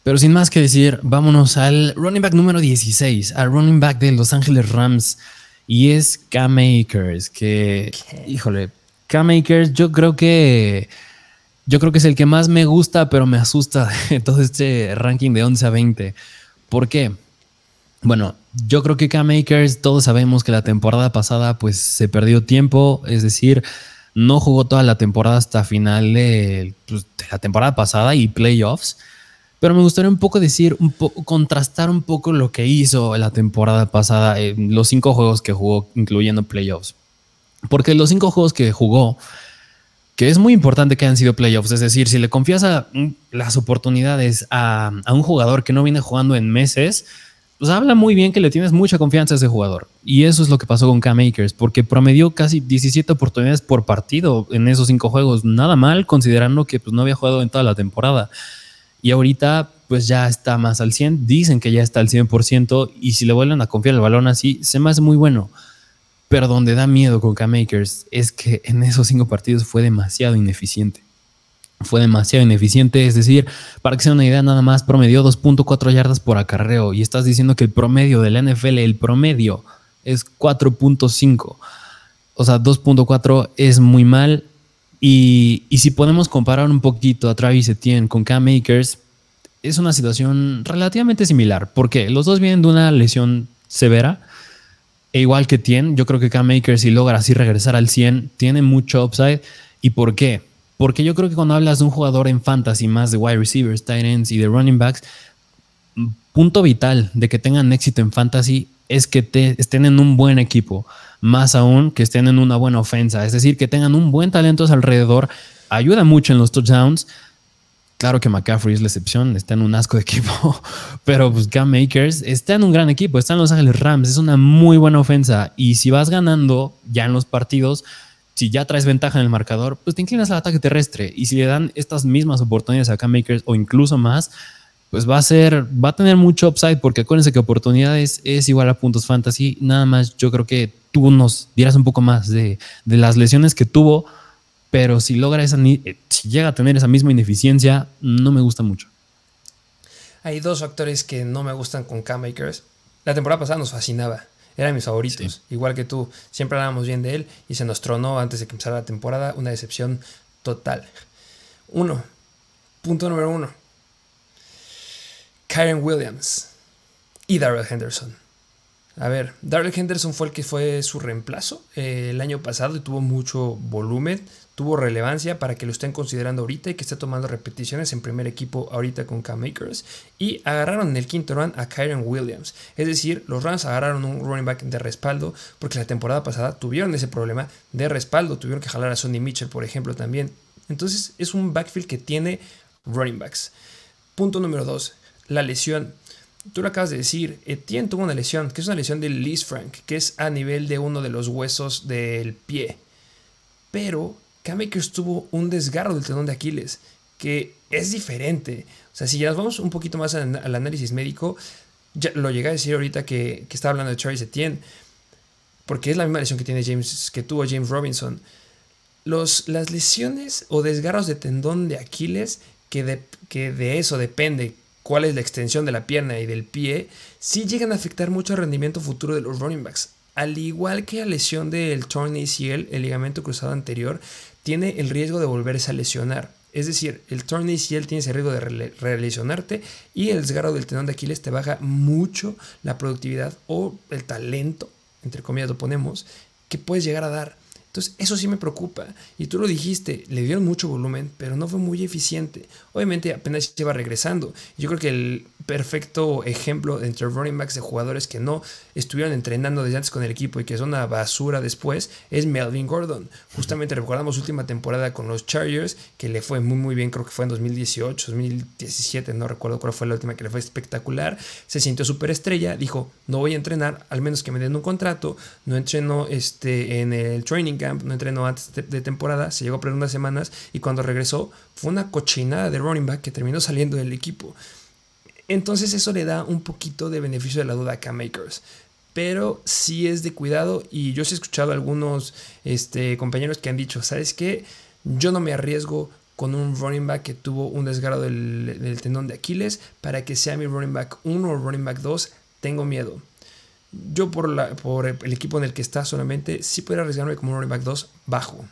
Pero sin más que decir, vámonos al running back número 16, al running back de Los Ángeles Rams, y es K-Makers, que, híjole, K-Makers yo creo que... Yo creo que es el que más me gusta, pero me asusta de todo este ranking de 11 a 20. ¿Por qué? Bueno, yo creo que K-Makers, todos sabemos que la temporada pasada pues se perdió tiempo, es decir, no jugó toda la temporada hasta final de, pues, la temporada pasada y playoffs. Pero me gustaría un poco decir, un poco, contrastar un poco lo que hizo la temporada pasada, en los cinco juegos que jugó, incluyendo playoffs. Porque los cinco juegos que jugó, que es muy importante que hayan sido playoffs, es decir, si le confías mm, las oportunidades a, a un jugador que no viene jugando en meses, pues habla muy bien que le tienes mucha confianza a ese jugador. Y eso es lo que pasó con Cam Akers, porque promedió casi 17 oportunidades por partido en esos cinco juegos. Nada mal, considerando que pues, no había jugado en toda la temporada. Y ahorita, pues ya está más al 100. Dicen que ya está al 100%. Y si le vuelven a confiar el balón así, se me hace muy bueno. Pero donde da miedo con Cam Akers es que en esos cinco partidos fue demasiado ineficiente fue demasiado ineficiente. Es decir, para que sea una idea, nada más promedió 2.4 yardas por acarreo. Y estás diciendo que el promedio de la NFL, el promedio es 4.5. O sea, 2.4 es muy mal. Y, si podemos comparar un poquito a Travis Etienne con Cam Makers, es una situación relativamente similar. Porque los dos vienen de una lesión severa. E igual que Etienne, yo creo que Cam Makers, si logra así regresar al 100, tiene mucho upside. ¿Y por qué? Porque yo creo que cuando hablas de un jugador en fantasy más de wide receivers, tight ends y de running backs, punto vital de que tengan éxito en fantasy es que estén en un buen equipo, más aún que estén en una buena ofensa, es decir, que tengan un buen talento alrededor, ayuda mucho en los touchdowns. Claro que McCaffrey es la excepción, está en un asco de equipo, pero pues Cam Makers está en un gran equipo, está en Los Ángeles Rams, es una muy buena ofensa y si vas ganando ya en los partidos, si ya traes ventaja en el marcador, pues te inclinas al ataque terrestre. Y si le dan estas mismas oportunidades a Cam Makers o incluso más, pues va a ser, va a tener mucho upside, porque acuérdense que oportunidades es igual a puntos fantasy. Nada más, yo creo que tú nos dirás un poco más de, las lesiones que tuvo, pero si logra esa, eh, si llega a tener esa misma ineficiencia, no me gusta mucho. Hay dos factores que no me gustan con Cam Makers. La temporada pasada nos fascinaba era mis favoritos, igual que tú. Siempre hablábamos bien de él y se nos tronó antes de que empezara la temporada. Una decepción total. Uno. Punto número uno. Kyron Williams y Darrell Henderson. A ver, Darrell Henderson fue el que fue su reemplazo eh, el año pasado y tuvo mucho volumen, tuvo relevancia para que lo estén considerando ahorita y que esté tomando repeticiones en primer equipo ahorita con Cam Makers. Y agarraron en el quinto round a Kyron Williams. Es decir, los Rams agarraron un running back de respaldo porque la temporada pasada tuvieron ese problema de respaldo. Tuvieron que jalar a Sonny Mitchell, por ejemplo, también. Entonces es un backfield que tiene running backs. Punto número dos, la lesión. Tú lo acabas de decir, Etienne tuvo una lesión, que es una lesión del Lee Frank, que es a nivel de uno de los huesos del pie. Pero Cam Akers tuvo un desgarro del tendón de Aquiles, que es diferente. O sea, si ya nos vamos un poquito más al, análisis médico, lo llegué a decir ahorita que, estaba hablando de Charles Etienne, porque es la misma lesión que, tiene James, que tuvo James Robinson. Los, las lesiones o desgarros de tendón de Aquiles, que de, que de eso depende cuál es la extensión de la pierna y del pie, sí llegan a afectar mucho el rendimiento futuro de los running backs. Al igual que la lesión del torn ACL, el ligamento cruzado anterior, tiene el riesgo de volverse a lesionar. Es decir, el torn ACL tiene ese riesgo de re y el desgarro del tendón de Aquiles te baja mucho la productividad o el talento, entre comillas lo ponemos, que puedes llegar a dar. Entonces, eso sí me preocupa. Y tú lo dijiste, le dieron mucho volumen, pero no fue muy eficiente. Obviamente apenas se va regresando. Yo creo que el perfecto ejemplo entre running backs de jugadores que no estuvieron entrenando desde antes con el equipo y que son una basura después es Melvin Gordon. Justamente recordamos última temporada con los Chargers que le fue muy muy bien, creo que fue en 2018, 2017, no recuerdo cuál fue la última que le fue espectacular. Se sintió súper estrella, dijo, no voy a entrenar, al menos que me den un contrato, no entreno este, en el training no entrenó antes de, temporada, se llegó a perder unas semanas y cuando regresó fue una cochinada de running back que terminó saliendo del equipo. Entonces eso le da un poquito de beneficio de la duda a Cam Makers. Pero sí es de cuidado y yo sí he escuchado a algunos este, compañeros que han dicho, ¿sabes qué? Yo no me arriesgo con un running back que tuvo un desgarro del, tendón de Aquiles para que sea mi running back 1 o running back 2. Tengo miedo. Yo por, la, por el equipo en el que está solamente sí puedo arriesgarme como un running back 2 bajo.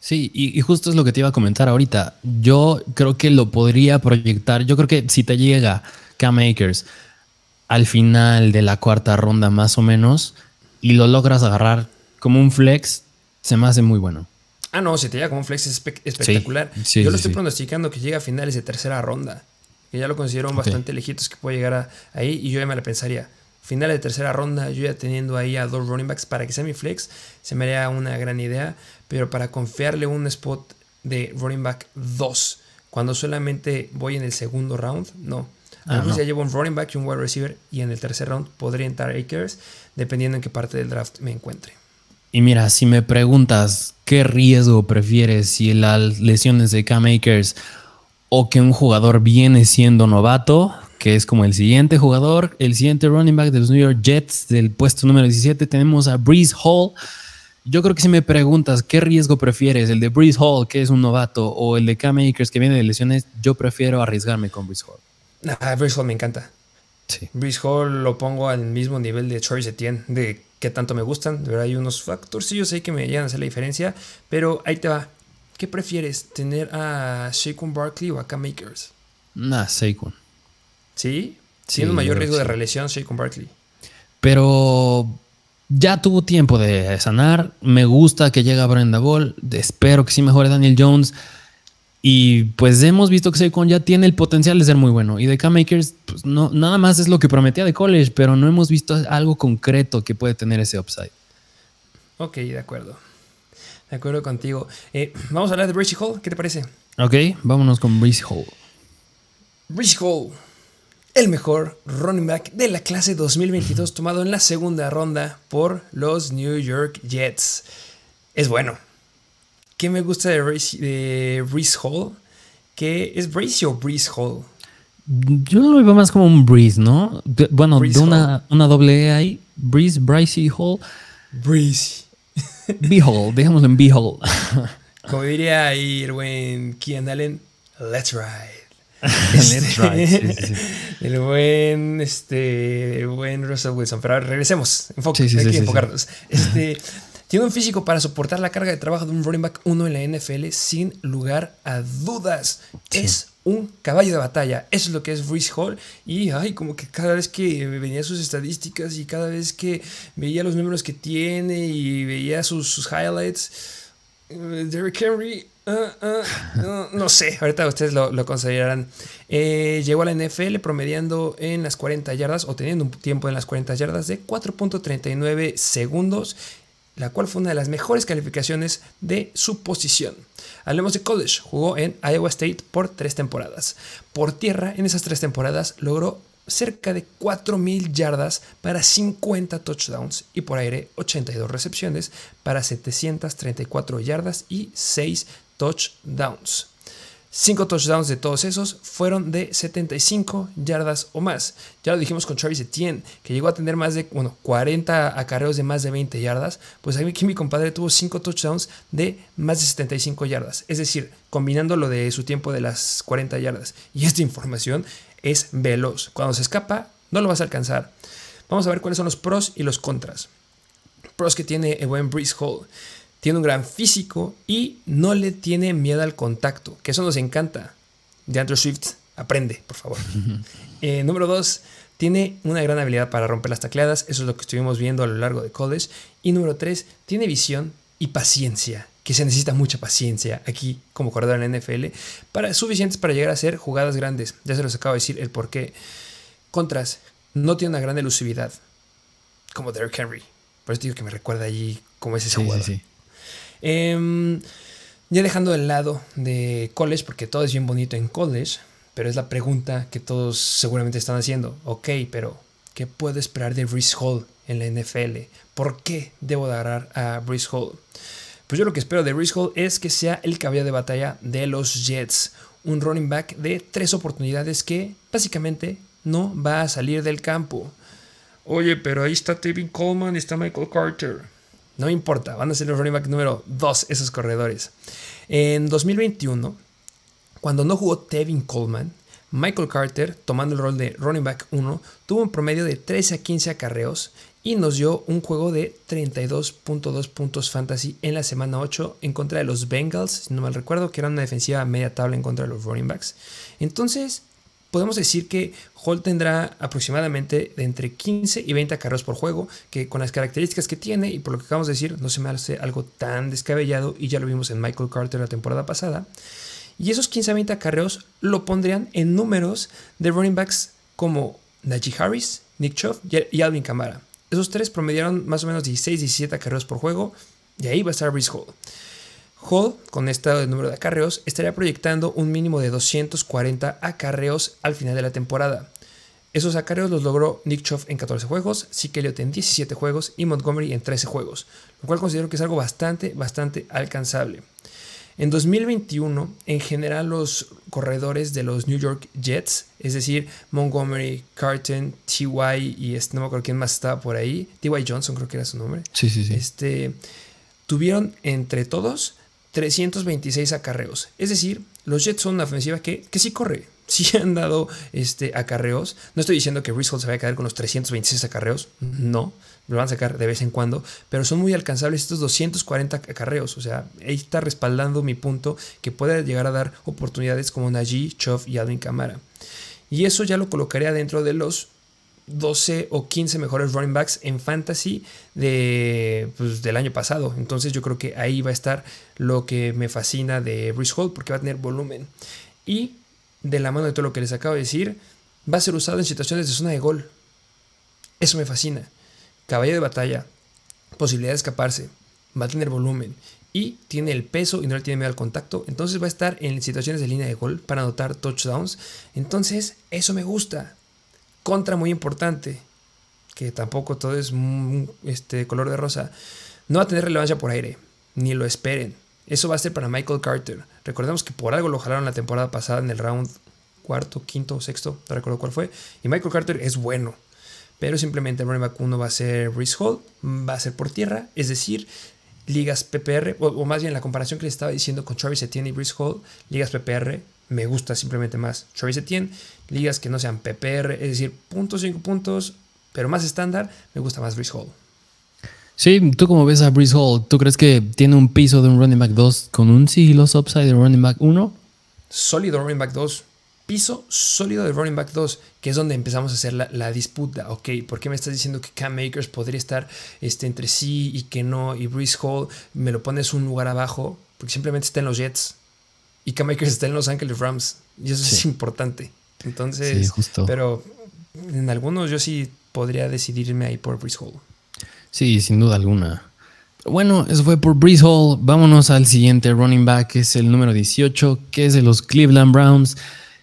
Sí, y, justo es lo que te iba a comentar ahorita. Yo creo que lo podría proyectar. Yo creo que si te llega Cam Makers al final de la cuarta ronda más o menos y lo logras agarrar como un flex, se me hace muy bueno. Ah, no, si te llega como un flex es espectacular. Yo lo estoy pronosticando que llega a finales de tercera ronda. Que ya lo considero bastante lejitos que puede llegar ahí y yo ya me la pensaría final de tercera ronda, yo ya teniendo ahí a dos running backs para que sea mi flex, se me haría una gran idea, pero para confiarle un spot de running back 2, cuando solamente voy en el segundo round, no. A ah, ya llevo un running back y un wide receiver y en el tercer round podría entrar Akers, dependiendo en qué parte del draft me encuentre. Y mira, si me preguntas qué riesgo prefieres, si las lesiones de Cam Akers o que un jugador viene siendo novato, que es como el siguiente jugador, el siguiente running back de los New York Jets del puesto número 17. Tenemos a Breeze Hall. Yo creo que si me preguntas qué riesgo prefieres, el de Breeze Hall, que es un novato, o el de Cam Akers, que viene de lesiones, yo prefiero arriesgarme con Breeze Hall. Ah, Breeze Hall me encanta. Sí. Breeze Hall lo pongo al mismo nivel de Troy Etienne, de que tanto me gustan. De verdad, hay unos factores, yo sé que me llegan a hacer la diferencia, pero ahí te va. ¿Qué prefieres, tener a Saquon Barkley o a Cam Akers? Nah, Saquon. ¿Sí? Tiene un mayor riesgo de relesión con Barkley. Pero ya tuvo tiempo de sanar. Me gusta que llega Brenda Ball. Espero que sí mejore Daniel Jones. Y pues hemos visto que Saquon ya tiene el potencial de ser muy bueno. Y de K-Makers, pues no, nada más es lo que prometía de college, pero no hemos visto algo concreto que puede tener ese upside. Ok, de acuerdo. De acuerdo contigo. Eh, vamos a hablar de Bridge Hall. ¿Qué te parece? Ok, vámonos con Bridge Hall. Bridge Hall el mejor running back de la clase 2022 tomado en la segunda ronda por los New York Jets. Es bueno. ¿Qué me gusta de, Breeze Hall? ¿Qué es Breeze o Breeze Hall? Yo lo veo más como un Breeze, ¿no? bueno, de una, una, doble E ahí. Breeze, Bryce Hall. Breeze. B-Hall, dejémoslo en B-Hall. como diría ahí el buen Kian Allen, let's ride. El buen, este, el buen Russell Wilson. Pero regresemos. Enfoque, hay que enfocarnos. Este, tiene un físico para soportar la carga de trabajo de un running back 1 en la NFL sin lugar a dudas. Es un caballo de batalla. Eso es lo que es Brees Hall. Y ay, como que cada vez que venía sus estadísticas y cada vez que veía los números que tiene y veía sus, highlights, Derrick Henry, ah, ah, no, sé, ahorita ustedes lo, considerarán. Eh, llegó a la NFL promediando en las 40 yardas o teniendo un tiempo en las 40 yardas de 4.39 segundos, la cual fue una de las mejores calificaciones de su posición. Hablemos de college. Jugó en Iowa State por tres temporadas. Por tierra, en esas tres temporadas, logró cerca de 4.000 yardas para 50 touchdowns y por aire 82 recepciones para 734 yardas y 6 touchdowns. Cinco touchdowns de todos esos fueron de 75 yardas o más. Ya lo dijimos con Travis Etienne, que llegó a tener más de, bueno, 40 acarreos de más de 20 yardas. Pues aquí mi compadre tuvo cinco touchdowns de más de 75 yardas. Es decir, combinando lo de su tiempo de las 40 yardas. Y esta información es veloz. Cuando se escapa, no lo vas a alcanzar. Vamos a ver cuáles son los pros y los contras. Pros que tiene el buen Breeze Hall tiene un gran físico y no le tiene miedo al contacto, que eso nos encanta. De Andrew Swift, aprende, por favor. Eh, número dos, tiene una gran habilidad para romper las tacleadas, eso es lo que estuvimos viendo a lo largo de college. Y número tres, tiene visión y paciencia, que se necesita mucha paciencia aquí como corredor en la NFL, para, suficientes para llegar a hacer jugadas grandes. Ya se los acabo de decir el por qué. Contras, no tiene una gran elusividad, como Derrick Henry. Por eso digo que me recuerda allí cómo es ese jugador. Sí, Em, ya dejando de lado de college, porque todo es bien bonito en college, pero es la pregunta que todos seguramente están haciendo. Ok, pero ¿qué puedo esperar de Brees Hall en la NFL? ¿Por qué debo agarrar a Brees Hall? Pues yo lo que espero de Hall es que sea el caballo de batalla de los Jets. Un running back de tres oportunidades que básicamente no va a salir del campo. Oye, pero ahí está Tevin Coleman y está Michael Carter. No importa, van a ser los running back número 2 esos corredores. En 2021, cuando no jugó Tevin Coleman, Michael Carter, tomando el rol de running back 1, tuvo un promedio de 13 a 15 acarreos y nos dio un juego de 32.2 puntos fantasy en la semana 8 en contra de los Bengals, si no mal recuerdo, que era una defensiva media tabla en contra de los running backs. Entonces, podemos decir que Hall tendrá aproximadamente de entre 15 y 20 carros por juego, que con las características que tiene y por lo que acabamos de decir, no se me hace algo tan descabellado y ya lo vimos en Michael Carter la temporada pasada. Y esos 15 a 20 acarreos lo pondrían en números de running backs como Najee Harris, Nick Chubb y Alvin Kamara. Esos tres promediaron más o menos 16, 17 acarreos por juego y ahí va a estar Brice Hall. Hall, con este número de acarreos, estaría proyectando un mínimo de 240 acarreos al final de la temporada. Esos acarreos los logró Nick Chubb en 14 juegos, Zeke en 17 juegos y Montgomery en 13 juegos, lo cual considero que es algo bastante, bastante alcanzable. En 2021, en general, los corredores de los New York Jets, es decir, Montgomery, Carton, T.Y. y este, no me acuerdo quién más estaba por ahí, T.Y. Johnson creo que era su nombre. Sí, sí, sí. Este, tuvieron entre todos 326 acarreos. Es decir, los Jets son una ofensiva que, que sí corre, sí han dado este, acarreos. No estoy diciendo que Hall se vaya a quedar con los 326 acarreos, no, lo van a sacar de vez en cuando, pero son muy alcanzables estos 240 acarreos. O sea, ahí está respaldando mi punto que puede llegar a dar oportunidades como Najee, Chov y Alvin Kamara. Y eso ya lo colocaría dentro de los 12 o 15 mejores running backs en fantasy de, pues, del año pasado. Entonces yo creo que ahí va a estar lo que me fascina de Bruce Hall porque va a tener volumen. Y de la mano de todo lo que les acabo de decir, va a ser usado en situaciones de zona de gol. Eso me fascina. Caballo de batalla, posibilidad de escaparse, va a tener volumen y tiene el peso y no le tiene miedo al contacto. Entonces va a estar en situaciones de línea de gol para anotar touchdowns. Entonces eso me gusta. Contra muy importante, que tampoco todo es este, color de rosa, no va a tener relevancia por aire, ni lo esperen. Eso va a ser para Michael Carter. Recordemos que por algo lo jalaron la temporada pasada en el round cuarto, quinto, sexto, no recuerdo cuál fue. Y Michael Carter es bueno. Pero simplemente el running back 1 va a ser Reese Hall, va a ser por tierra, es decir, ligas PPR, o, más bien la comparación que les estaba diciendo con Travis Etienne y Reese Hall, ligas PPR, me gusta simplemente más Travis Etienne, ligas que no sean PPR, es decir, puntos, 5 puntos, pero más estándar, me gusta más Breeze Hall. Sí, tú como ves a Breeze Hall, ¿tú crees que tiene un piso de un running back 2 con un sigiloso upside de running back 1? Sólido running back 2, piso sólido de running back 2, que es donde empezamos a hacer la, disputa. Ok, ¿por qué me estás diciendo que Cam Makers podría estar este, entre sí y que no? Y Breeze Hall me lo pones un lugar abajo, porque simplemente está en los Jets. Y Cam Makers está en Los Angeles Rams. Y eso es importante. Entonces, pero en algunos yo sí podría decidirme ahí por Breeze Hall. Sí, sin duda alguna. Bueno, eso fue por Breeze Hall. Vámonos al siguiente running back, que es el número 18, que es de los Cleveland Browns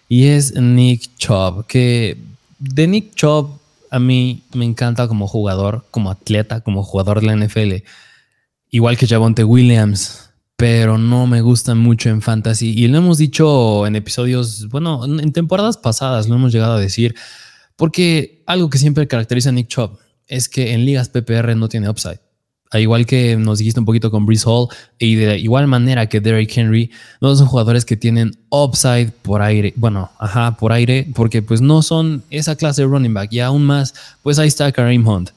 y es Nick Chubb, que de Nick Chubb a mí me encanta como jugador, como atleta, como jugador de la NFL, igual que Javonte Williams, pero no me gusta mucho en fantasy y lo hemos dicho en episodios, bueno, en temporadas pasadas lo hemos llegado a decir, porque algo que siempre caracteriza a Nick Chubb es que en ligas PPR no tiene upside al igual que nos dijiste un poquito con Breeze Hall, y de igual manera que Derrick Henry, no son jugadores que tienen upside por aire, bueno, ajá, por aire, porque pues no son esa clase de running back. Y aún más, pues ahí está Kareem Hunt.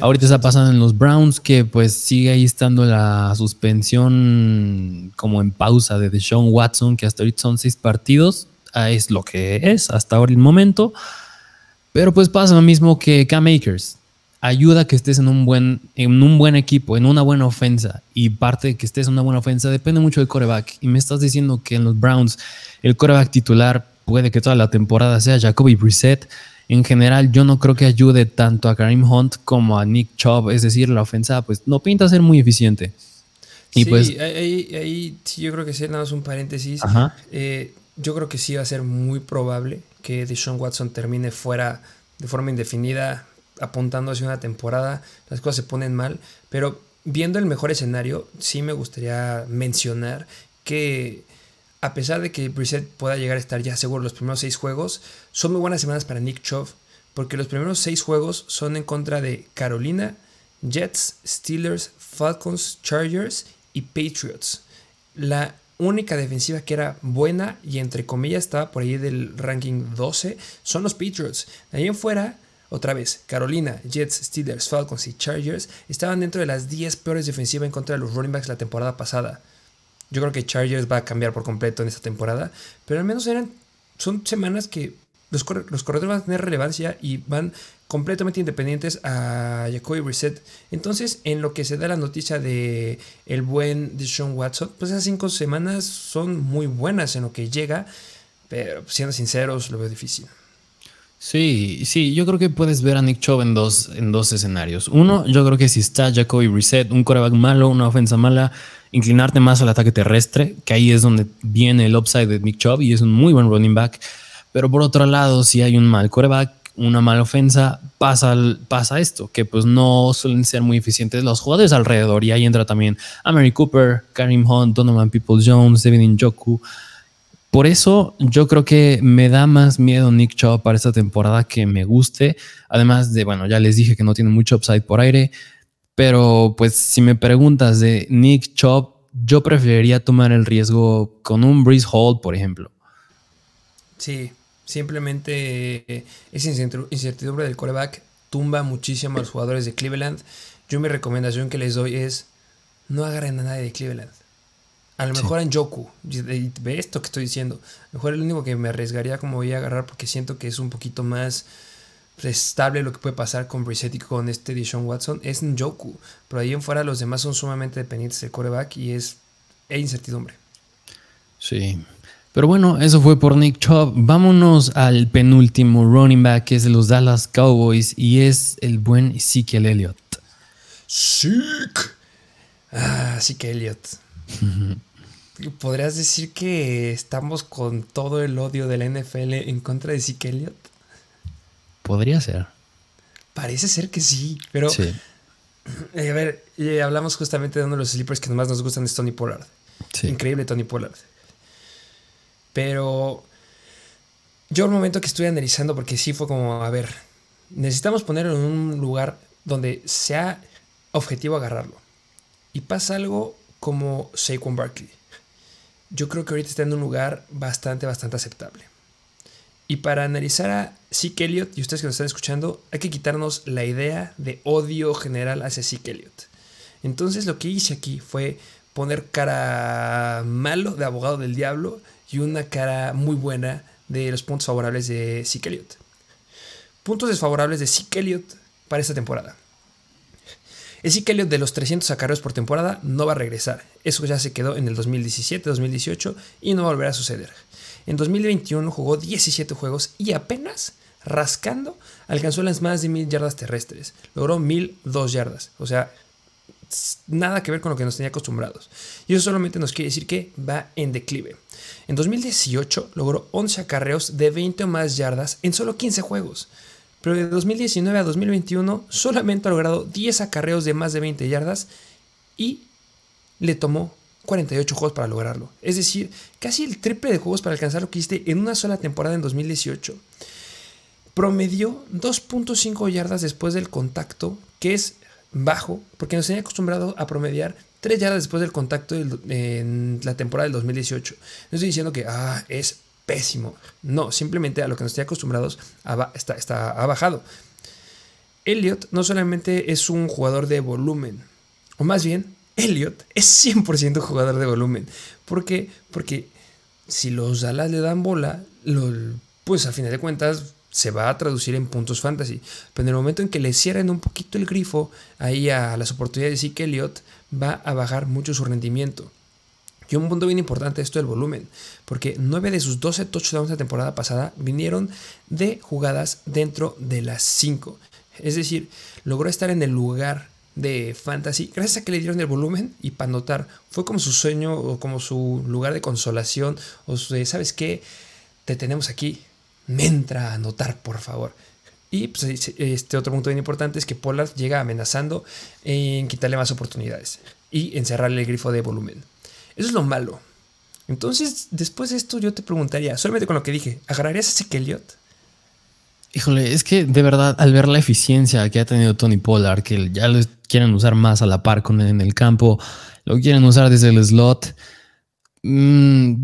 Ahorita está pasando en los Browns que pues sigue ahí estando la suspensión como en pausa de Deshaun Watson, que hasta ahorita son seis partidos. Ah, es lo que es hasta ahora el momento. Pero pues pasa lo mismo que Cam Akers ayuda a que estés en un buen, en un buen equipo, en una buena ofensa. Y parte de que estés en una buena ofensa depende mucho del coreback. Y me estás diciendo que en los Browns el coreback titular puede que toda la temporada sea Jacoby Brissett. En general, yo no creo que ayude tanto a Kareem Hunt como a Nick Chubb. Es decir, la ofensa pues no pinta ser muy eficiente. Y sí, pues, ahí, sí, yo creo que sí, nada más un paréntesis. Eh, yo creo que sí va a ser muy probable que Deshaun Watson termine fuera de forma indefinida apuntando hacia una temporada, las cosas se ponen mal, pero viendo el mejor escenario, sí me gustaría mencionar que a pesar de que Brissett pueda llegar a estar ya seguro los primeros seis juegos, son muy buenas semanas para Nick Chubb, porque los primeros seis juegos son en contra de Carolina, Jets, Steelers, Falcons, Chargers y Patriots. La única defensiva que era buena y entre comillas estaba por ahí del ranking 12 son los Patriots. De ahí en fuera otra vez, Carolina, Jets, Steelers, Falcons y Chargers estaban dentro de las 10 peores defensivas en contra de los running backs la temporada pasada. Yo creo que Chargers va a cambiar por completo en esta temporada, pero al menos eran son semanas que los, corredores van a tener relevancia y van completamente independientes a Jacoby Brissett. Entonces, en lo que se da la noticia de el buen Deshaun Watson, pues esas cinco semanas son muy buenas en lo que llega, pero siendo sinceros, lo veo difícil. Sí, sí, yo creo que puedes ver a Nick Chubb en dos, en dos escenarios. Uno, yo creo que si está Jacoby Reset, un coreback malo, una ofensa mala, inclinarte más al ataque terrestre, que ahí es donde viene el upside de Nick Chubb y es un muy buen running back. Pero por otro lado, si hay un mal coreback, una mala ofensa, pasa, pasa esto, que pues no suelen ser muy eficientes los jugadores alrededor. Y ahí entra también a Cooper, Karim Hunt, Donovan People Jones, Devin Njoku. Por eso yo creo que me da más miedo Nick Chubb para esta temporada que me guste. Además de, bueno, ya les dije que no tiene mucho upside por aire. Pero pues si me preguntas de Nick Chubb, yo preferiría tomar el riesgo con un Breeze Hall, por ejemplo. Sí, simplemente eh, esa incertidumbre del coreback tumba muchísimo a los jugadores de Cleveland. Yo mi recomendación que les doy es no agarren a nadie de Cleveland. A lo mejor en Joku, ve esto que estoy diciendo. A lo mejor el único que me arriesgaría como voy a agarrar porque siento que es un poquito más estable lo que puede pasar con Brissett y con este Deshaun Watson es en Joku. Pero ahí en fuera los demás son sumamente dependientes del coreback y es e incertidumbre. Sí. Pero bueno, eso fue por Nick Chubb. Vámonos al penúltimo running back que es de los Dallas Cowboys y es el buen Ezekiel Elliott. Sick. Ah, Ezekiel Elliott. ¿Podrías decir que estamos con todo el odio de la NFL en contra de Zeke Elliott? Podría ser. Parece ser que sí, pero. Sí. Eh, a ver, eh, hablamos justamente de uno de los sleepers que más nos gustan, es Tony Pollard. Increíble Tony Pollard. Pero. Yo, el momento que estoy analizando, porque sí fue como, a ver, necesitamos ponerlo en un lugar donde sea objetivo agarrarlo. Y pasa algo como Saquon Barkley yo creo que ahorita está en un lugar bastante, bastante aceptable. Y para analizar a Zeke Elliott y ustedes que nos están escuchando, hay que quitarnos la idea de odio general hacia Zeke Elliott. Entonces lo que hice aquí fue poner cara malo de abogado del diablo y una cara muy buena de los puntos favorables de Zeke Elliott. Puntos desfavorables de Zeke Elliott para esta temporada. El Zeke Elliott de los 300 acarreos por temporada no va a regresar. Eso ya se quedó en el 2017-2018 y no va a volver a suceder. En 2021 jugó 17 juegos y apenas rascando alcanzó las más de 1000 yardas terrestres. Logró 1002 yardas. O sea, nada que ver con lo que nos tenía acostumbrados. Y eso solamente nos quiere decir que va en declive. En 2018 logró 11 acarreos de 20 o más yardas en solo 15 juegos. Pero de 2019 a 2021 solamente ha logrado 10 acarreos de más de 20 yardas y le tomó 48 juegos para lograrlo. Es decir, casi el triple de juegos para alcanzar lo que hiciste en una sola temporada en 2018. Promedió 2.5 yardas después del contacto, que es bajo, porque nos tenía acostumbrado a promediar 3 yardas después del contacto en la temporada del 2018. No estoy diciendo que ah, es pésimo. No, simplemente a lo que nos tenía acostumbrados está, está, ha bajado. Elliot no solamente es un jugador de volumen, o más bien, Elliot es 100% jugador de volumen. ¿Por qué? Porque si los Dallas le dan bola, pues a final de cuentas se va a traducir en puntos fantasy. Pero en el momento en que le cierren un poquito el grifo ahí a las oportunidades de Zeke Elliott, va a bajar mucho su rendimiento. Y un punto bien importante esto del volumen, porque 9 de sus 12 touchdowns de temporada pasada vinieron de jugadas dentro de las 5. Es decir, logró estar en el lugar de fantasy gracias a que le dieron el volumen y para notar fue como su sueño o como su lugar de consolación o de, ¿sabes qué? Te tenemos aquí, me entra a anotar, por favor. Y pues, este otro punto bien importante es que Pollard llega amenazando en quitarle más oportunidades y encerrarle el grifo de volumen. Eso es lo malo. Entonces, después de esto, yo te preguntaría, solamente con lo que dije, ¿agarrarías a ese Elliott? Híjole, es que de verdad, al ver la eficiencia que ha tenido Tony Pollard, que ya lo quieren usar más a la par con él en el campo, lo quieren usar desde el slot, mmm,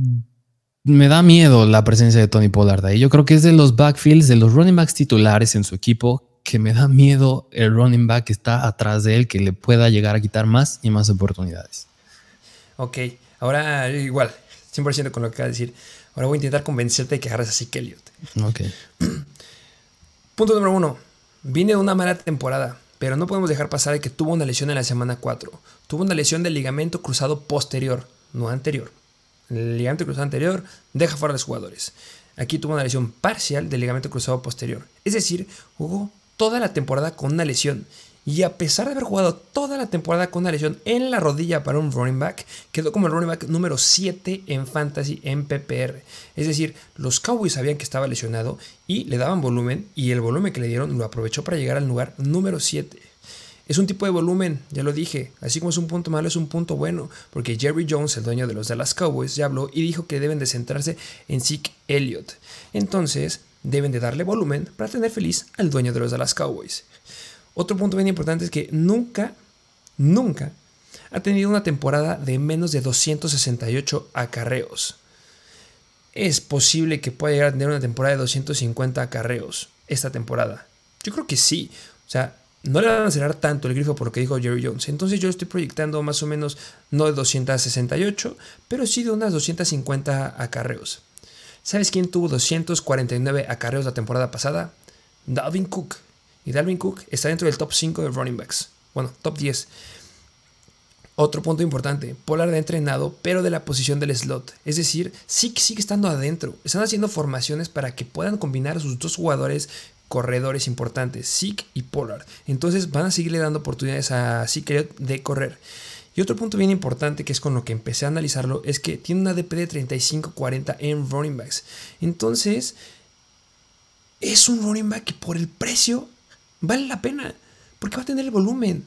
me da miedo la presencia de Tony Pollard ahí. Yo creo que es de los backfields, de los running backs titulares en su equipo, que me da miedo el running back que está atrás de él, que le pueda llegar a quitar más y más oportunidades. Ok, ahora igual, 100% con lo que acabas de decir. Ahora voy a intentar convencerte de que agarres a Zeke Elliott. Ok. Punto número uno. Vine de una mala temporada, pero no podemos dejar pasar que tuvo una lesión en la semana 4. Tuvo una lesión del ligamento cruzado posterior, no anterior el ligamento cruzado anterior deja fuera a los jugadores. Aquí tuvo una lesión parcial del ligamento cruzado posterior. Es decir, jugó toda la temporada con una lesión. Y a pesar de haber jugado toda la temporada con una lesión en la rodilla para un running back, quedó como el running back número 7 en fantasy en PPR. Es decir, los Cowboys sabían que estaba lesionado y le daban volumen y el volumen que le dieron lo aprovechó para llegar al lugar número 7. Es un tipo de volumen, ya lo dije, así como es un punto malo, es un punto bueno, porque Jerry Jones, el dueño de los Dallas Cowboys, ya habló y dijo que deben de centrarse en Zeke Elliott. Entonces, deben de darle volumen para tener feliz al dueño de los Dallas Cowboys. Otro punto bien importante es que nunca, nunca ha tenido una temporada de menos de 268 acarreos. Es posible que pueda llegar a tener una temporada de 250 acarreos esta temporada. Yo creo que sí. O sea, no le van a cerrar tanto el grifo por lo que dijo Jerry Jones. Entonces yo estoy proyectando más o menos no de 268, pero sí de unas 250 acarreos. ¿Sabes quién tuvo 249 acarreos la temporada pasada? Dalvin Cook. Y Dalvin Cook está dentro del top 5 de running backs. Bueno, top 10. Otro punto importante, Polar de entrenado, pero de la posición del slot. Es decir, sí sigue estando adentro. Están haciendo formaciones para que puedan combinar a sus dos jugadores corredores importantes, Zeke y Pollard. Entonces van a seguirle dando oportunidades a Zeke de correr. Y otro punto bien importante que es con lo que empecé a analizarlo es que tiene una DP de 35-40 en running backs. Entonces, es un running back que por el precio vale la pena, porque va a tener el volumen.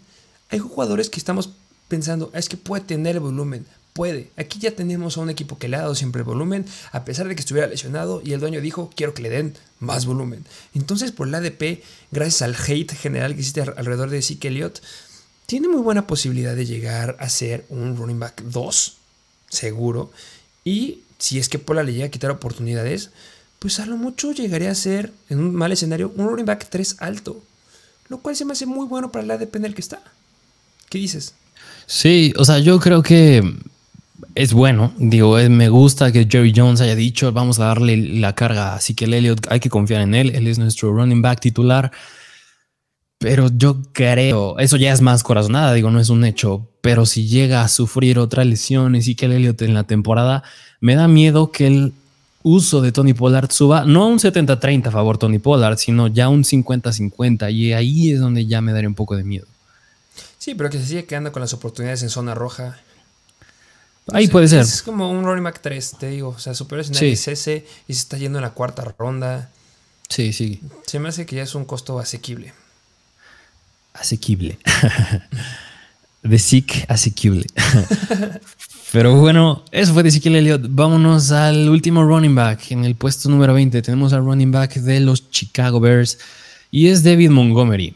Hay jugadores que estamos pensando, es que puede tener el volumen, puede. Aquí ya tenemos a un equipo que le ha dado siempre volumen, a pesar de que estuviera lesionado, y el dueño dijo, quiero que le den más volumen. Entonces, por el ADP, gracias al hate general que existe alrededor de Zeke Elliott, tiene muy buena posibilidad de llegar a ser un running back 2, seguro. Y si es que Pola le llega a quitar oportunidades, pues a lo mucho llegaría a ser, en un mal escenario, un running back 3 alto. Lo cual se me hace muy bueno para el ADP en el que está. ¿Qué dices? Sí, o sea, yo creo que es bueno. Digo, me gusta que Jerry Jones haya dicho, vamos a darle la carga. Así que el Elliott hay que confiar en él. Él es nuestro running back titular. Pero yo creo, eso ya es más corazonada, digo, no es un hecho. Pero si llega a sufrir otra lesión y que el Elliott en la temporada, me da miedo que el uso de Tony Pollard suba, no un 70-30 a favor Tony Pollard, sino ya un 50-50. Y ahí es donde ya me daría un poco de miedo. Sí, pero que se sigue quedando con las oportunidades en zona roja. Ahí puede ser. Es como un running back 3, te digo. O sea, superior escenario es ese y se está yendo en la cuarta ronda. Sí, sí. Se me hace que ya es un costo asequible. Asequible. De Sick asequible. Pero bueno, eso fue de Ezekiel Elliott. Vámonos al último running back. En el puesto número 20 tenemos al running back de los Chicago Bears y es David Montgomery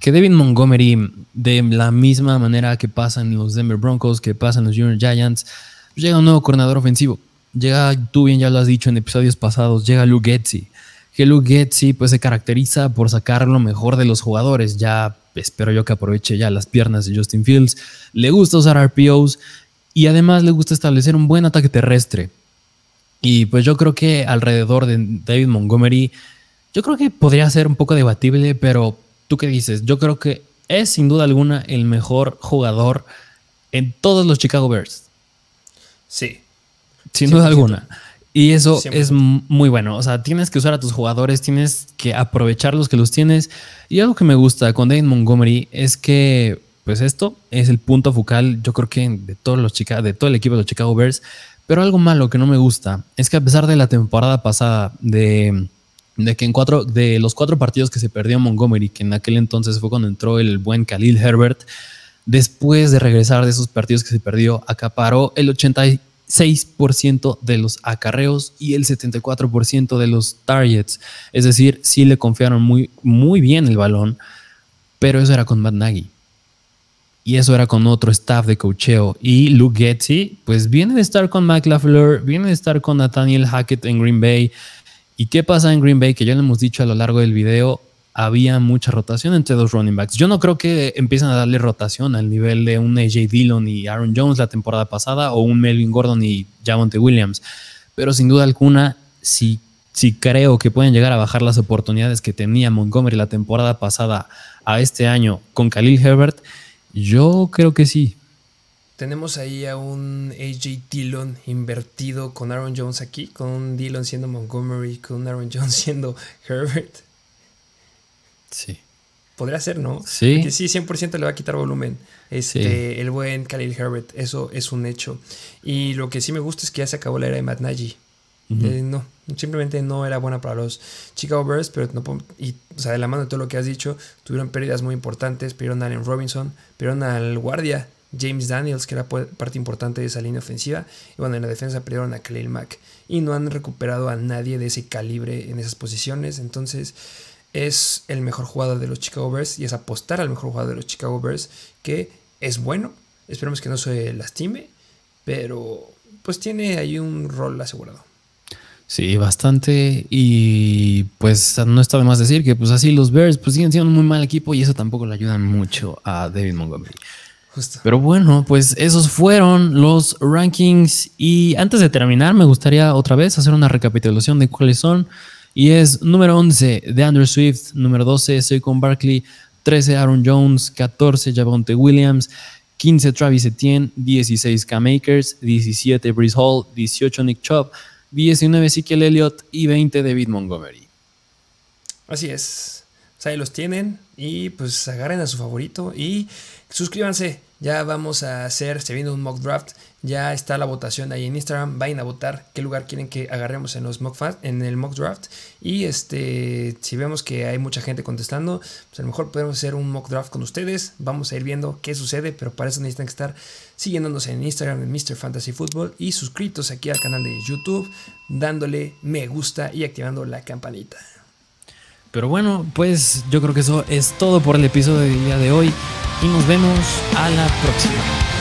que David Montgomery, de la misma manera que pasa en los Denver Broncos, que pasa en los Junior Giants, llega un nuevo coordinador ofensivo. Llega, tú bien ya lo has dicho en episodios pasados, llega Luke Getzi. Que Luke Getzi pues, se caracteriza por sacar lo mejor de los jugadores. Ya espero yo que aproveche ya las piernas de Justin Fields. Le gusta usar RPOs y además le gusta establecer un buen ataque terrestre. Y pues yo creo que alrededor de David Montgomery, yo creo que podría ser un poco debatible, pero ¿Tú qué dices? Yo creo que es sin duda alguna el mejor jugador en todos los Chicago Bears. Sí. Sin duda alguna. Y eso es muy bueno. O sea, tienes que usar a tus jugadores, tienes que aprovechar los que los tienes. Y algo que me gusta con David Montgomery es que, pues esto es el punto focal, yo creo que de todos los de todo el equipo de los Chicago Bears. Pero algo malo que no me gusta es que a pesar de la temporada pasada de de que en cuatro, de los cuatro partidos que se perdió Montgomery, que en aquel entonces fue cuando entró el buen Khalil Herbert, después de regresar de esos partidos que se perdió, acaparó el 86% de los acarreos y el 74% de los targets. Es decir, sí le confiaron muy, muy bien el balón, pero eso era con Matt Nagy. Y eso era con otro staff de cocheo. Y Luke Getzi, pues viene de estar con Mike LaFleur, viene de estar con Nathaniel Hackett en Green Bay ¿Y qué pasa en Green Bay? Que ya lo hemos dicho a lo largo del video, había mucha rotación entre dos running backs. Yo no creo que empiecen a darle rotación al nivel de un AJ Dillon y Aaron Jones la temporada pasada o un Melvin Gordon y Javonte Williams. Pero sin duda alguna, si, si creo que pueden llegar a bajar las oportunidades que tenía Montgomery la temporada pasada a este año con Khalil Herbert, yo creo que sí. Tenemos ahí a un AJ Dillon invertido con Aaron Jones aquí, con un Dillon siendo Montgomery, con un Aaron Jones siendo Herbert. Sí. Podría ser, ¿no? Sí. Porque sí, 100% le va a quitar volumen. Este, El buen Khalil Herbert, eso es un hecho. Y lo que sí me gusta es que ya se acabó la era de Matt Nagy. Eh, no, simplemente no era buena para los Chicago Bears, pero no y, o sea, de la mano de todo lo que has dicho, tuvieron pérdidas muy importantes, perdieron a Allen Robinson, perdieron al guardia James Daniels, que era parte importante de esa línea ofensiva. Y bueno, en la defensa perdieron a Khalil Mack. Y no han recuperado a nadie de ese calibre en esas posiciones. Entonces es el mejor jugador de los Chicago Bears y es apostar al mejor jugador de los Chicago Bears, que es bueno. Esperemos que no se lastime, pero pues tiene ahí un rol asegurado. Sí, bastante. Y pues no está de más decir que pues así los Bears pues siguen siendo un muy mal equipo y eso tampoco le ayuda mucho a David Montgomery. Pero bueno, pues esos fueron los rankings. Y antes de terminar, me gustaría otra vez hacer una recapitulación de cuáles son. Y es número 11 de Andrew Swift, número 12 Saquon Barkley, 13 Aaron Jones, 14 Javonte Williams, 15 Travis Etienne, 16 Cam Akers, 17 Breeze Hall, 18 Nick Chubb, 19 Ezekiel Elliott. Y 20 David Montgomery. Así es. ahí los tienen. Y pues agarren a su favorito y suscríbanse ya vamos a hacer, se viene un mock draft. Ya está la votación ahí en Instagram. Vayan a votar qué lugar quieren que agarremos en los mock en el mock draft. Y este, si vemos que hay mucha gente contestando, pues a lo mejor podemos hacer un mock draft con ustedes. Vamos a ir viendo qué sucede, pero para eso necesitan que estar siguiéndonos en Instagram en Mr. Fantasy Football y suscritos aquí al canal de YouTube, dándole me gusta y activando la campanita. Pero bueno, pues yo creo que eso es todo por el episodio del día de hoy y nos vemos a la próxima.